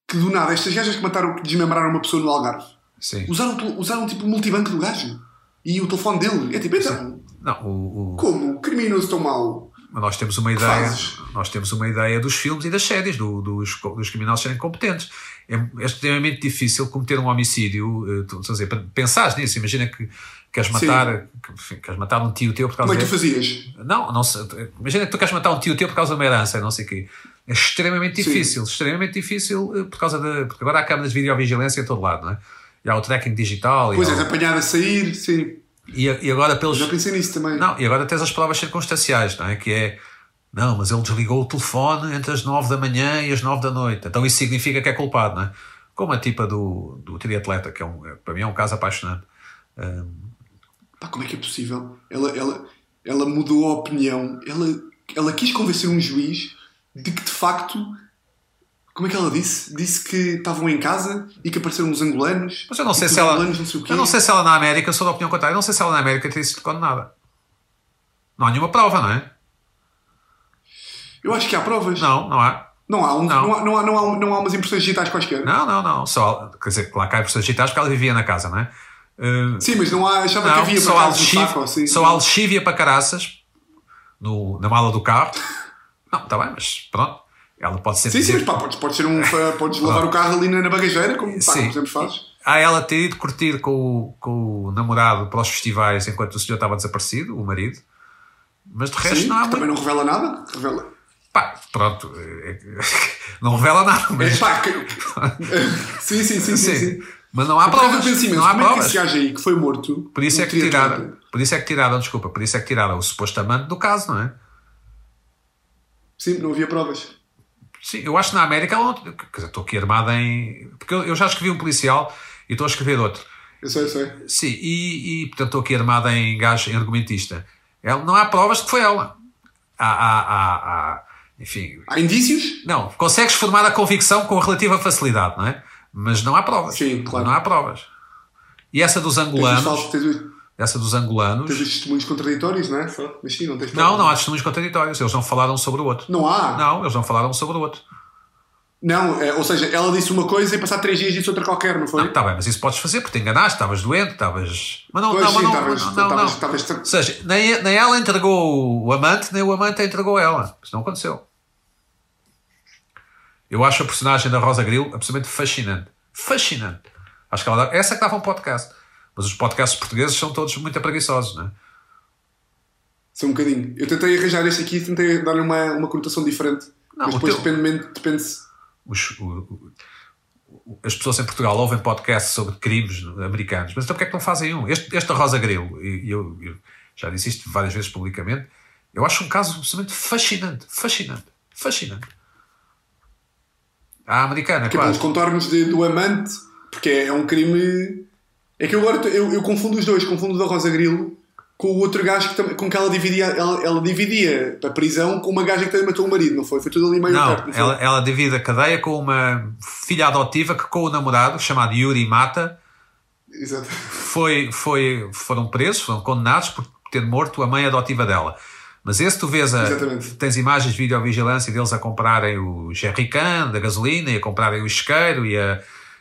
que do nada, estas gajas que mataram, que desmembraram uma pessoa no Algarve, Sim. usaram, usaram tipo o multibanco do gajo e o telefone dele. É tipo, então, Não, o, o- como? Criminoso tão mau. Nós temos uma ideia, fazes? nós temos uma ideia dos filmes e das séries, do- dos, dos criminosos serem competentes. É, é extremamente difícil cometer um homicídio. eh, tu- dizer, pensares nisso, imagina que queres matar, que, enfim, queres matar um tio teu por causa Como é que tu fazias? Não, não. Imagina que tu queres matar um tio teu por causa de uma herança, não sei o quê. É extremamente Sim. difícil, extremamente difícil eh, por causa de. Porque agora há câmaras de videovigilância em todo lado, não é? E há o tracking digital. Pois e, é, há apanhar a sair, sim. E, e agora pelos. Já pensei nisso também. Não, e agora tens as provas circunstanciais, não é? Que é. Não, mas ele desligou o telefone entre as 9 da manhã e as 9 da noite. Então isso significa que é culpado, não é? Como a tipa do, do triatleta, que é um, é- para mim é um caso apaixonante. Pá, como é que é possível? Ela, ela, ela mudou a opinião. Ela, ela quis convencer um juiz de que de facto. Como é que ela disse? Disse que estavam em casa e que apareceram uns angolanos. Mas eu não sei que se ela. não sei. Eu não sei se ela na América, sou da opinião contrária, eu não sei se ela na América teria sido condenada. Não há nenhuma prova, não é? Eu acho que há provas. Não, não há. Não há, um, Não. não. há, não, há, não, há, não há umas impressões digitais quaisquer. Não, não, não. Só, quer dizer, lá cai por digitais porque ela vivia na casa, não é? Uh, Sim, mas não há. Achava que não, havia por só há no saco, assim. só há lexívia para caraças no, na mala do carro. Não, está bem, mas pronto. Ela pode ser. Sim, sim, mas pá, podes, podes, ser um, podes lavar o carro ali na, bagageira, como, pá, Sim. como sempre fazes. Há ela ter ido curtir com o, com o namorado para os festivais enquanto o senhor estava desaparecido, o marido. Mas de resto Sim, não há também muito. não revela nada. Revela. Pá, pronto. é- não revela nada, É, mas. pá, que... sim, sim, sim, sim. sim. Mas não há provas. Não há como é que provas. esse gajo aí que foi morto. Por isso é que tiraram, por isso é que tiraram, desculpa, por isso é que tiraram o suposto amante do caso, não é? Sim, não havia provas. Sim, eu acho que na América ela não. Quer dizer, estou aqui armada em. Porque eu, eu já escrevi um policial e estou a escrever outro. Eu sei, eu sei. Sim, e, e portanto estou aqui armada em gajo, em argumentista. Ela, não há provas de que foi ela. Há, há, há, há- enfim. Há indícios? Não, consegues formar a convicção com relativa facilidade, não é? Mas não há provas. Sim, claro. Não há provas. E essa dos Tens os, angolanos. falsos, tens, Essa dos angolanos. tens os testemunhos contraditórios, não é? Só. Mas sim, não tens Não, não há testemunhos contraditórios. Eles não falaram sobre o outro. Não há? Não, eles não falaram sobre o outro. Não, é, ou seja, ela disse uma coisa e passar três dias disse outra qualquer, não foi? Não, tá bem, mas isso podes fazer porque te enganaste, estavas doente, estavas. Mas não, Pois não, sim, não, talvez- não, não, talvez- não. talvez- Ou seja, nem, nem ela entregou o amante, nem o amante entregou ela. Isso não aconteceu. Eu acho a personagem da Rosa Grilo absolutamente fascinante. Fascinante. Acho que ela essa que dava um podcast. Mas os podcasts portugueses são todos muito preguiçosos, não é? São um bocadinho. Eu tentei arranjar este aqui, tentei dar-lhe uma, uma conotação diferente. Não, mas depois teu- depende, depende Os- o- o- o- as pessoas em Portugal ouvem podcasts sobre crimes americanos, mas então porquê é que não fazem um? Este, este da Rosa Grilo, e eu, eu já disse isto várias vezes publicamente, eu acho um caso absolutamente fascinante. Fascinante. Fascinante. A americana, que é pelos quase. contornos de- do amante, porque é, é um crime. É que eu agora eu, eu confundo os dois, confundo o da Rosa Grilo com o outro gajo que, com que ela dividia, ela, ela dividia a prisão com uma gaja que também matou o marido, não foi? Foi tudo ali meio Não, perto. foi? ela, ela divide a cadeia com uma filha adotiva que, com o namorado, chamado Yuri Mata, Exato. foi, foi, foram presos, foram condenados por ter morto a mãe adotiva dela. Mas esse tu vês, a, Exatamente. tens imagens de videovigilância deles a comprarem o jerrycan da gasolina e a comprarem o isqueiro e, a,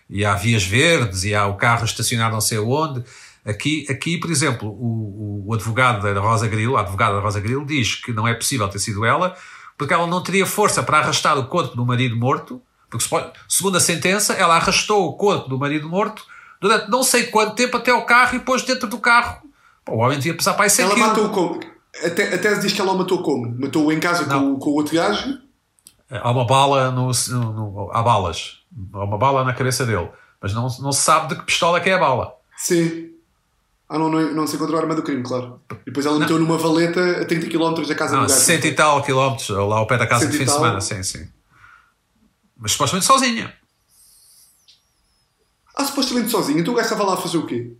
e há vias verdes e há o carro estacionado não sei onde. Aqui, aqui por exemplo, o, o advogado da Rosa Grilo, a advogada da Rosa Grilo, diz que não é possível ter sido ela porque ela não teria força para arrastar o corpo do marido morto, porque segundo a sentença, ela arrastou o corpo do marido morto durante não sei quanto tempo até ao carro e pôs dentro do carro. Pô, o homem devia pesar para 100 Ela quilos. matou como? A, te, a tese diz que ela o matou como? Matou-o em casa com, o- com o outro gajo? Há uma bala no, no, no- Há balas. Há uma bala na cabeça dele. Mas não, não se sabe de que pistola que é a bala. Sim. Ah, não, não, não se encontrou a arma do crime, claro. E depois ela meteu numa valeta a 30 km da casa Não, do gajo. 60 e tal quilómetros lá ao pé da casa de 100 fim de semana. Sim, sim. Mas supostamente sozinha. Ah, supostamente sozinho. Então o gajo estava lá a fazer o quê?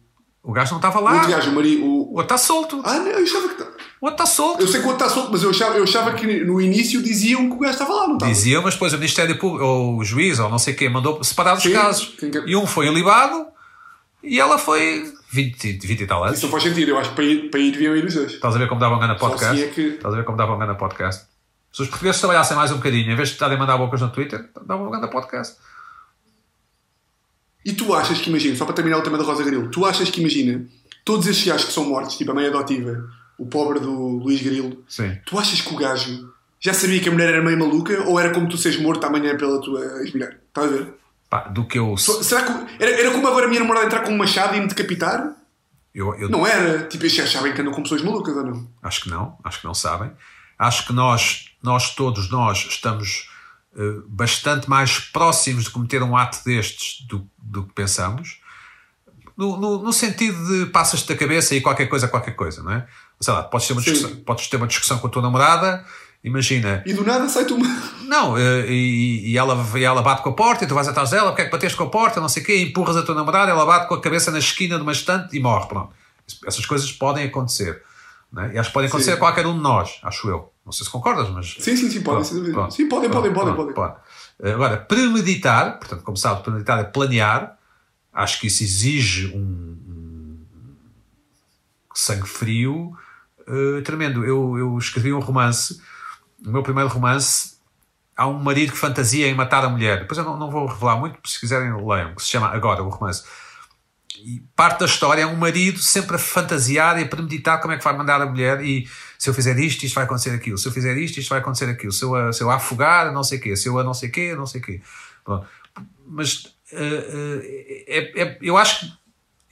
O gajo não estava O lá. outro gajo, o marido. O O... outro está solto. Ah, não, eu achava que. O outro está solto. Eu sei que o outro está solto, mas eu achava, eu achava que no início diziam que o gajo estava lá, não estava? Diziam, mas depois o Ministério Público, ou o juiz, ou não sei quem, mandou separar os Sim, casos. que- E um foi ilibado e ela foi 20, 20 e tal anos. Isso não faz sentido. Eu acho que para ir, para ir deviam ir os dois. Estás a ver como dava um grande podcast? assim é que- Estás a ver como dava um grande podcast? Se os portugueses trabalhassem mais um bocadinho, em vez de estarem a mandar bocas no Twitter, davam um grande podcast. E tu achas que, imagina, só para terminar o tema da Rosa Grilo, tu achas que, imagina, todos estes gajos que são mortos, tipo a mãe adotiva, o pobre do Luís Grilo, Sim. tu achas que o gajo já sabia que a mulher era meio maluca ou era como tu seres morto amanhã pela tua ex-mulher? Estás a ver? Pá, do que eu. Será que era, era como agora a minha namorada entrar com um machado e me decapitar? eu, eu Não era. Tipo, estes sabem que andam com pessoas malucas ou não? Acho que não, acho que não sabem. Acho que nós, nós todos nós, estamos eh, bastante mais próximos de cometer um ato destes do, do que pensamos. No, no, no sentido de passas-te da cabeça e qualquer coisa, qualquer coisa, não é? Sei lá, podes ter uma Sim. discussão, podes ter uma discussão com a tua namorada, imagina, E do nada sai-te uma. não, eh, e, e ela, e ela bate com a porta e tu vais atrás dela, porque é que bateste com a porta, não sei o quê, empurras a tua namorada, ela bate com a cabeça na esquina de uma estante e morre, pronto. Essas coisas podem acontecer. Não é? E acho que podem acontecer Sim. a qualquer um de nós, acho eu. Não sei se concordas, mas... Sim, sim, sim, podem. Pronto, sem dúvida. pronto, sim, podem, podem, pronto, podem, pronto, podem. pode. Agora, premeditar, portanto, como sabe, premeditar é planear, acho que isso exige um, um sangue frio eh, tremendo. Eu, eu escrevi um romance, o meu primeiro romance, há um marido que fantasia em matar a mulher. Depois eu não, não vou revelar muito, se quiserem leiam, que se chama Agora, o romance. E parte da história é um marido sempre a fantasiar e a premeditar como é que vai mandar a mulher e se eu fizer isto, isto vai acontecer aquilo. Se eu fizer isto, isto vai acontecer aquilo. Se eu a, se eu afogar, não sei o quê. Se eu a não sei o quê, não sei o quê. Pronto. Mas eh, eh, é- é- eu acho que,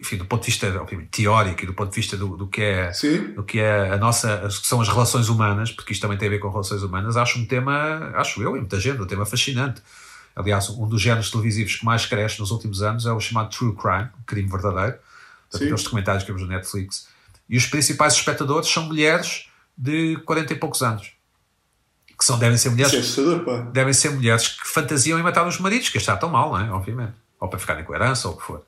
enfim, do ponto de vista obviamente, teórico e do ponto de vista do, do que é Sim. do que é a nossa, as que são as relações humanas, porque isto também tem a ver com relações humanas, acho um tema, acho eu e muita gente, um tema fascinante. Aliás, um dos géneros televisivos que mais cresce nos últimos anos é o chamado True Crime, crime verdadeiro, Sim. aqueles documentários que vemos no Netflix. E os principais espectadores são mulheres de 40 e poucos anos. Que são, devem ser mulheres Isso é devem ser mulheres que fantasiam em matar os maridos, que está tão mal, não é? Obviamente. Ou para ficarem com herança, ou o que for.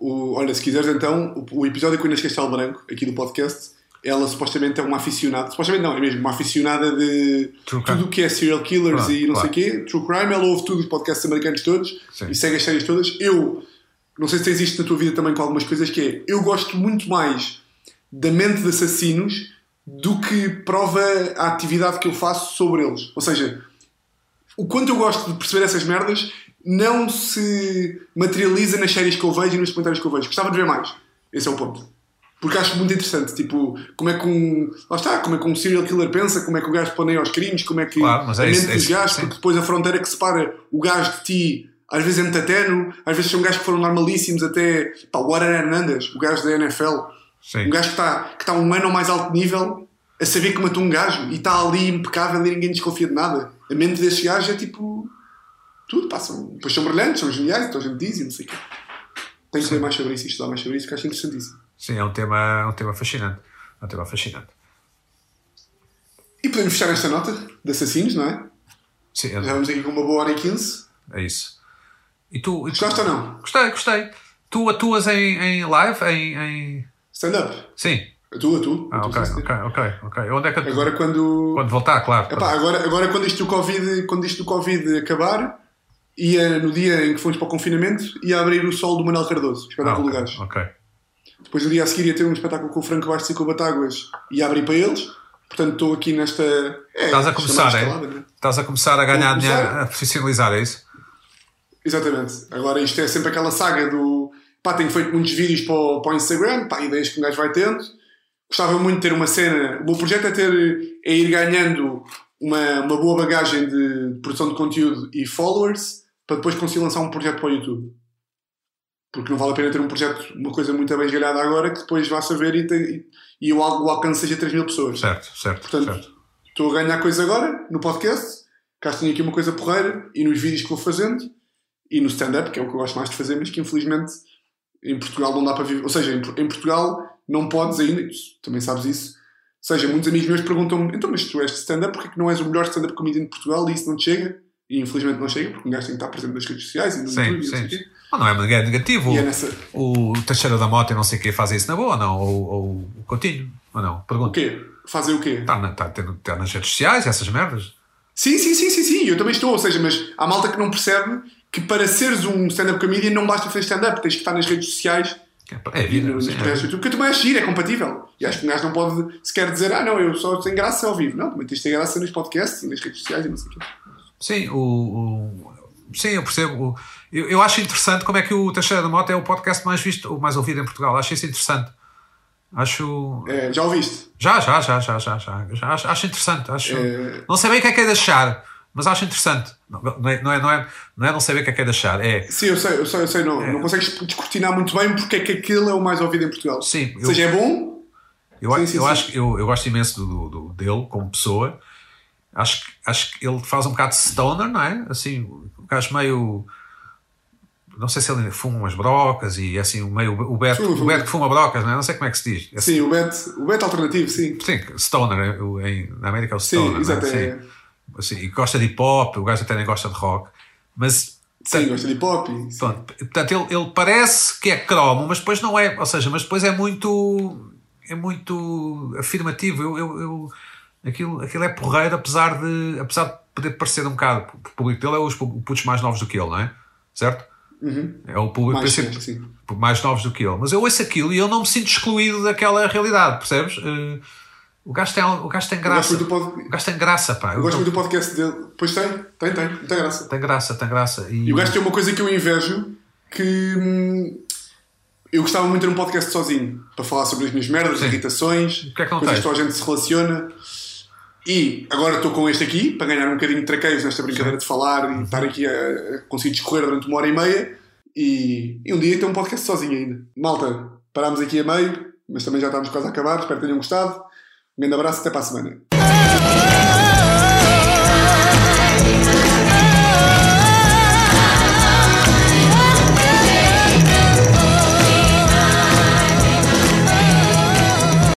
O, olha, se quiseres então, o, o episódio com a Inês Castelo Branco, aqui do podcast, ela supostamente é uma aficionada, supostamente não, é mesmo uma aficionada de tudo o que é serial killers e não claro. sei o quê, true crime, ela ouve tudo os podcasts americanos todos Sim. e segue as séries todas. Eu, não sei se tens isto na tua vida também com algumas coisas, que é, eu gosto muito mais da mente de assassinos do que prova a atividade que eu faço sobre eles. Ou seja, o quanto eu gosto de perceber essas merdas não se materializa nas séries que eu vejo e nos comentários que eu vejo. Gostava de ver mais. Esse é o ponto. Porque acho muito interessante, tipo, como é que um. Lá está, como é que um serial killer pensa, como é que o gajo planeia os crimes, como é que Claro, mas é a mente isso, é dos gajos, porque depois a fronteira que separa o gajo de ti, às vezes é muito tenue, às vezes são gajos que foram normalíssimos até. Pá, o Warren Hernandez, o gajo da NFL, Sim. um gajo que está que tá um ano ao mais alto nível a saber que matou um gajo e está ali impecável e ninguém desconfia de nada. A mente desses gajos é tipo. Tudo, pá, são, depois são brilhantes, são geniais, então a gente diz e não sei o quê. Tenho que ler mais sobre isso e estudar mais sobre isso, que acho interessantíssimo. Sim, é um tema, é um tema fascinante. É um tema fascinante. E podemos fechar esta nota de assassinos, não é? Sim, Já é, vamos aqui com uma boa hora e 15. é isso. E tu, e tu- Gostaste ou não? Gostei, gostei. Tu atuas em, em live? Em, em... Stand-up. Sim. A tu, a tu. Ah, tu, ok, sim, sim. ok, ok, ok. Onde é que Agora quando. Quando voltar, claro. Epá, agora, agora quando isto do Covid, quando isto do Covid acabar, ia no dia em que fomos para o confinamento, ia abrir o sol do Manuel Cardoso, Ah, espetáculo ok, do gajo. ok. Depois no dia a seguir ia ter um espetáculo com o Franco Bastos e com o Batáguas e abrir para eles. Portanto, estou aqui nesta. É, Estás a começar, é? né? Estás a começar a ganhar dinheiro, a profissionalizar, é isso? Exatamente. Agora isto é sempre aquela saga do. Pá, tenho feito muitos vídeos para o, para o Instagram, pá, ideias que um gajo vai tendo. Gostava muito de ter uma cena. O meu projeto é, ter, é ir ganhando uma, uma boa bagagem de produção de conteúdo e followers para depois conseguir lançar um projeto para o YouTube. Porque não vale a pena ter um projeto, uma coisa muito bem esgalhada agora que depois vá saber e, tem- e, o, al- o alcance seja 3 mil pessoas. Certo, certo, Portanto, certo. estou a ganhar coisa agora no podcast, cá tenho aqui uma coisa porreira e nos vídeos que vou fazendo e no stand-up, que é o que eu gosto mais de fazer, mas que infelizmente em Portugal não dá para viver. Ou seja, em Portugal não podes ainda, também sabes isso. Ou seja, muitos amigos meus perguntam-me: então, mas tu és stand-up, porque é que não és o melhor stand-up comedian de Portugal e isso não te chega? E infelizmente não chega, porque um gajo tem que estar presente nas redes sociais e no Sim, YouTube não sim. o quê. Ah, Não é negativo. É nessa. O Teixeira da Mota e não sei o que faz isso na boa, não? Ou, ou o Coutinho, ou não? O Pergunta. quê? Fazem o quê? Está na, tá- tá nas redes sociais, essas merdas? Sim, sim, sim, sim, sim, eu também estou. Ou seja, mas há malta que não percebe que para seres um stand-up comedian não basta fazer stand-up, tens que estar nas redes sociais É e vida. do YouTube, porque também acho giro, é compatível. E acho que um gajo não pode sequer dizer, ah, não, eu só tenho graça ao vivo. Não, também tens de ter graça nos podcasts e nas redes sociais e não sei o quê. Sim, o, o- sim, eu percebo. Eu, eu acho interessante como é que o Teixeira da Mota é o podcast mais visto, o mais ouvido em Portugal. Acho isso interessante. Acho. É, já ouviste? Já, já, já, já, já, já. já acho, acho interessante. Acho... É. Não sei bem o que é que é de achar, mas acho interessante. Não, não, é, não, é, não, é, não é não saber o que é que é de achar. É. Sim, eu sei, eu sei, eu sei, não, não consegues descortinar muito bem porque é que aquilo é o mais ouvido em Portugal. Sim, Ou eu- seja, é bom, Eu, Sim, sim, eu sim. acho que eu, eu gosto imenso do, do- dele como pessoa. Acho, que- acho que ele faz um bocado de stoner, não é? Assim, um gajo meio. Não sei se ele fuma umas brocas e é assim, meio. O Beto, o. Beto que fuma brocas, não é? Não sei como é que se diz. É sim, o bet, o bet alternativo, sim. Sim, stoner, é em, na América é o stoner. é? exato, Sim. é. Assim, gosta de hip hop, o gajo até nem gosta de rock. Mas. Sim, gosta de hip hop. Pronto, portanto, ele, ele parece que é cromo, mas depois não é. Ou seja, mas depois é muito. É muito afirmativo. Eu, eu, eu- aquilo, aquilo é porreiro, apesar de, apesar de poder parecer um bocado. O público dele é os pu- putos mais novos do que ele, não é? Certo? É o público Mais sim. mais novos do que ele. Mas eu ouço aquilo e eu não me sinto excluído daquela realidade, percebes? Eh, o, gajo tem, o gajo tem graça. gosto muito do pod- O gajo tem graça, pá. eu gosto muito do podcast dele. Pois tem, tem, tem, muita graça. Tem graça, tem graça. E, E o gajo tem uma coisa que eu invejo que hum, eu gostava muito de ter um podcast sozinho para falar sobre as minhas merdas, Sim. irritações, é que não coisas tens? que toda a gente se relaciona. E agora estou com este aqui para ganhar um bocadinho de traqueios nesta brincadeira de falar e estar aqui a, a conseguir discorrer durante uma hora e meia. E, e um dia ter um podcast sozinho ainda. Malta, parámos aqui a meio, mas também já estamos quase a acabar. Espero que tenham gostado. Um grande abraço,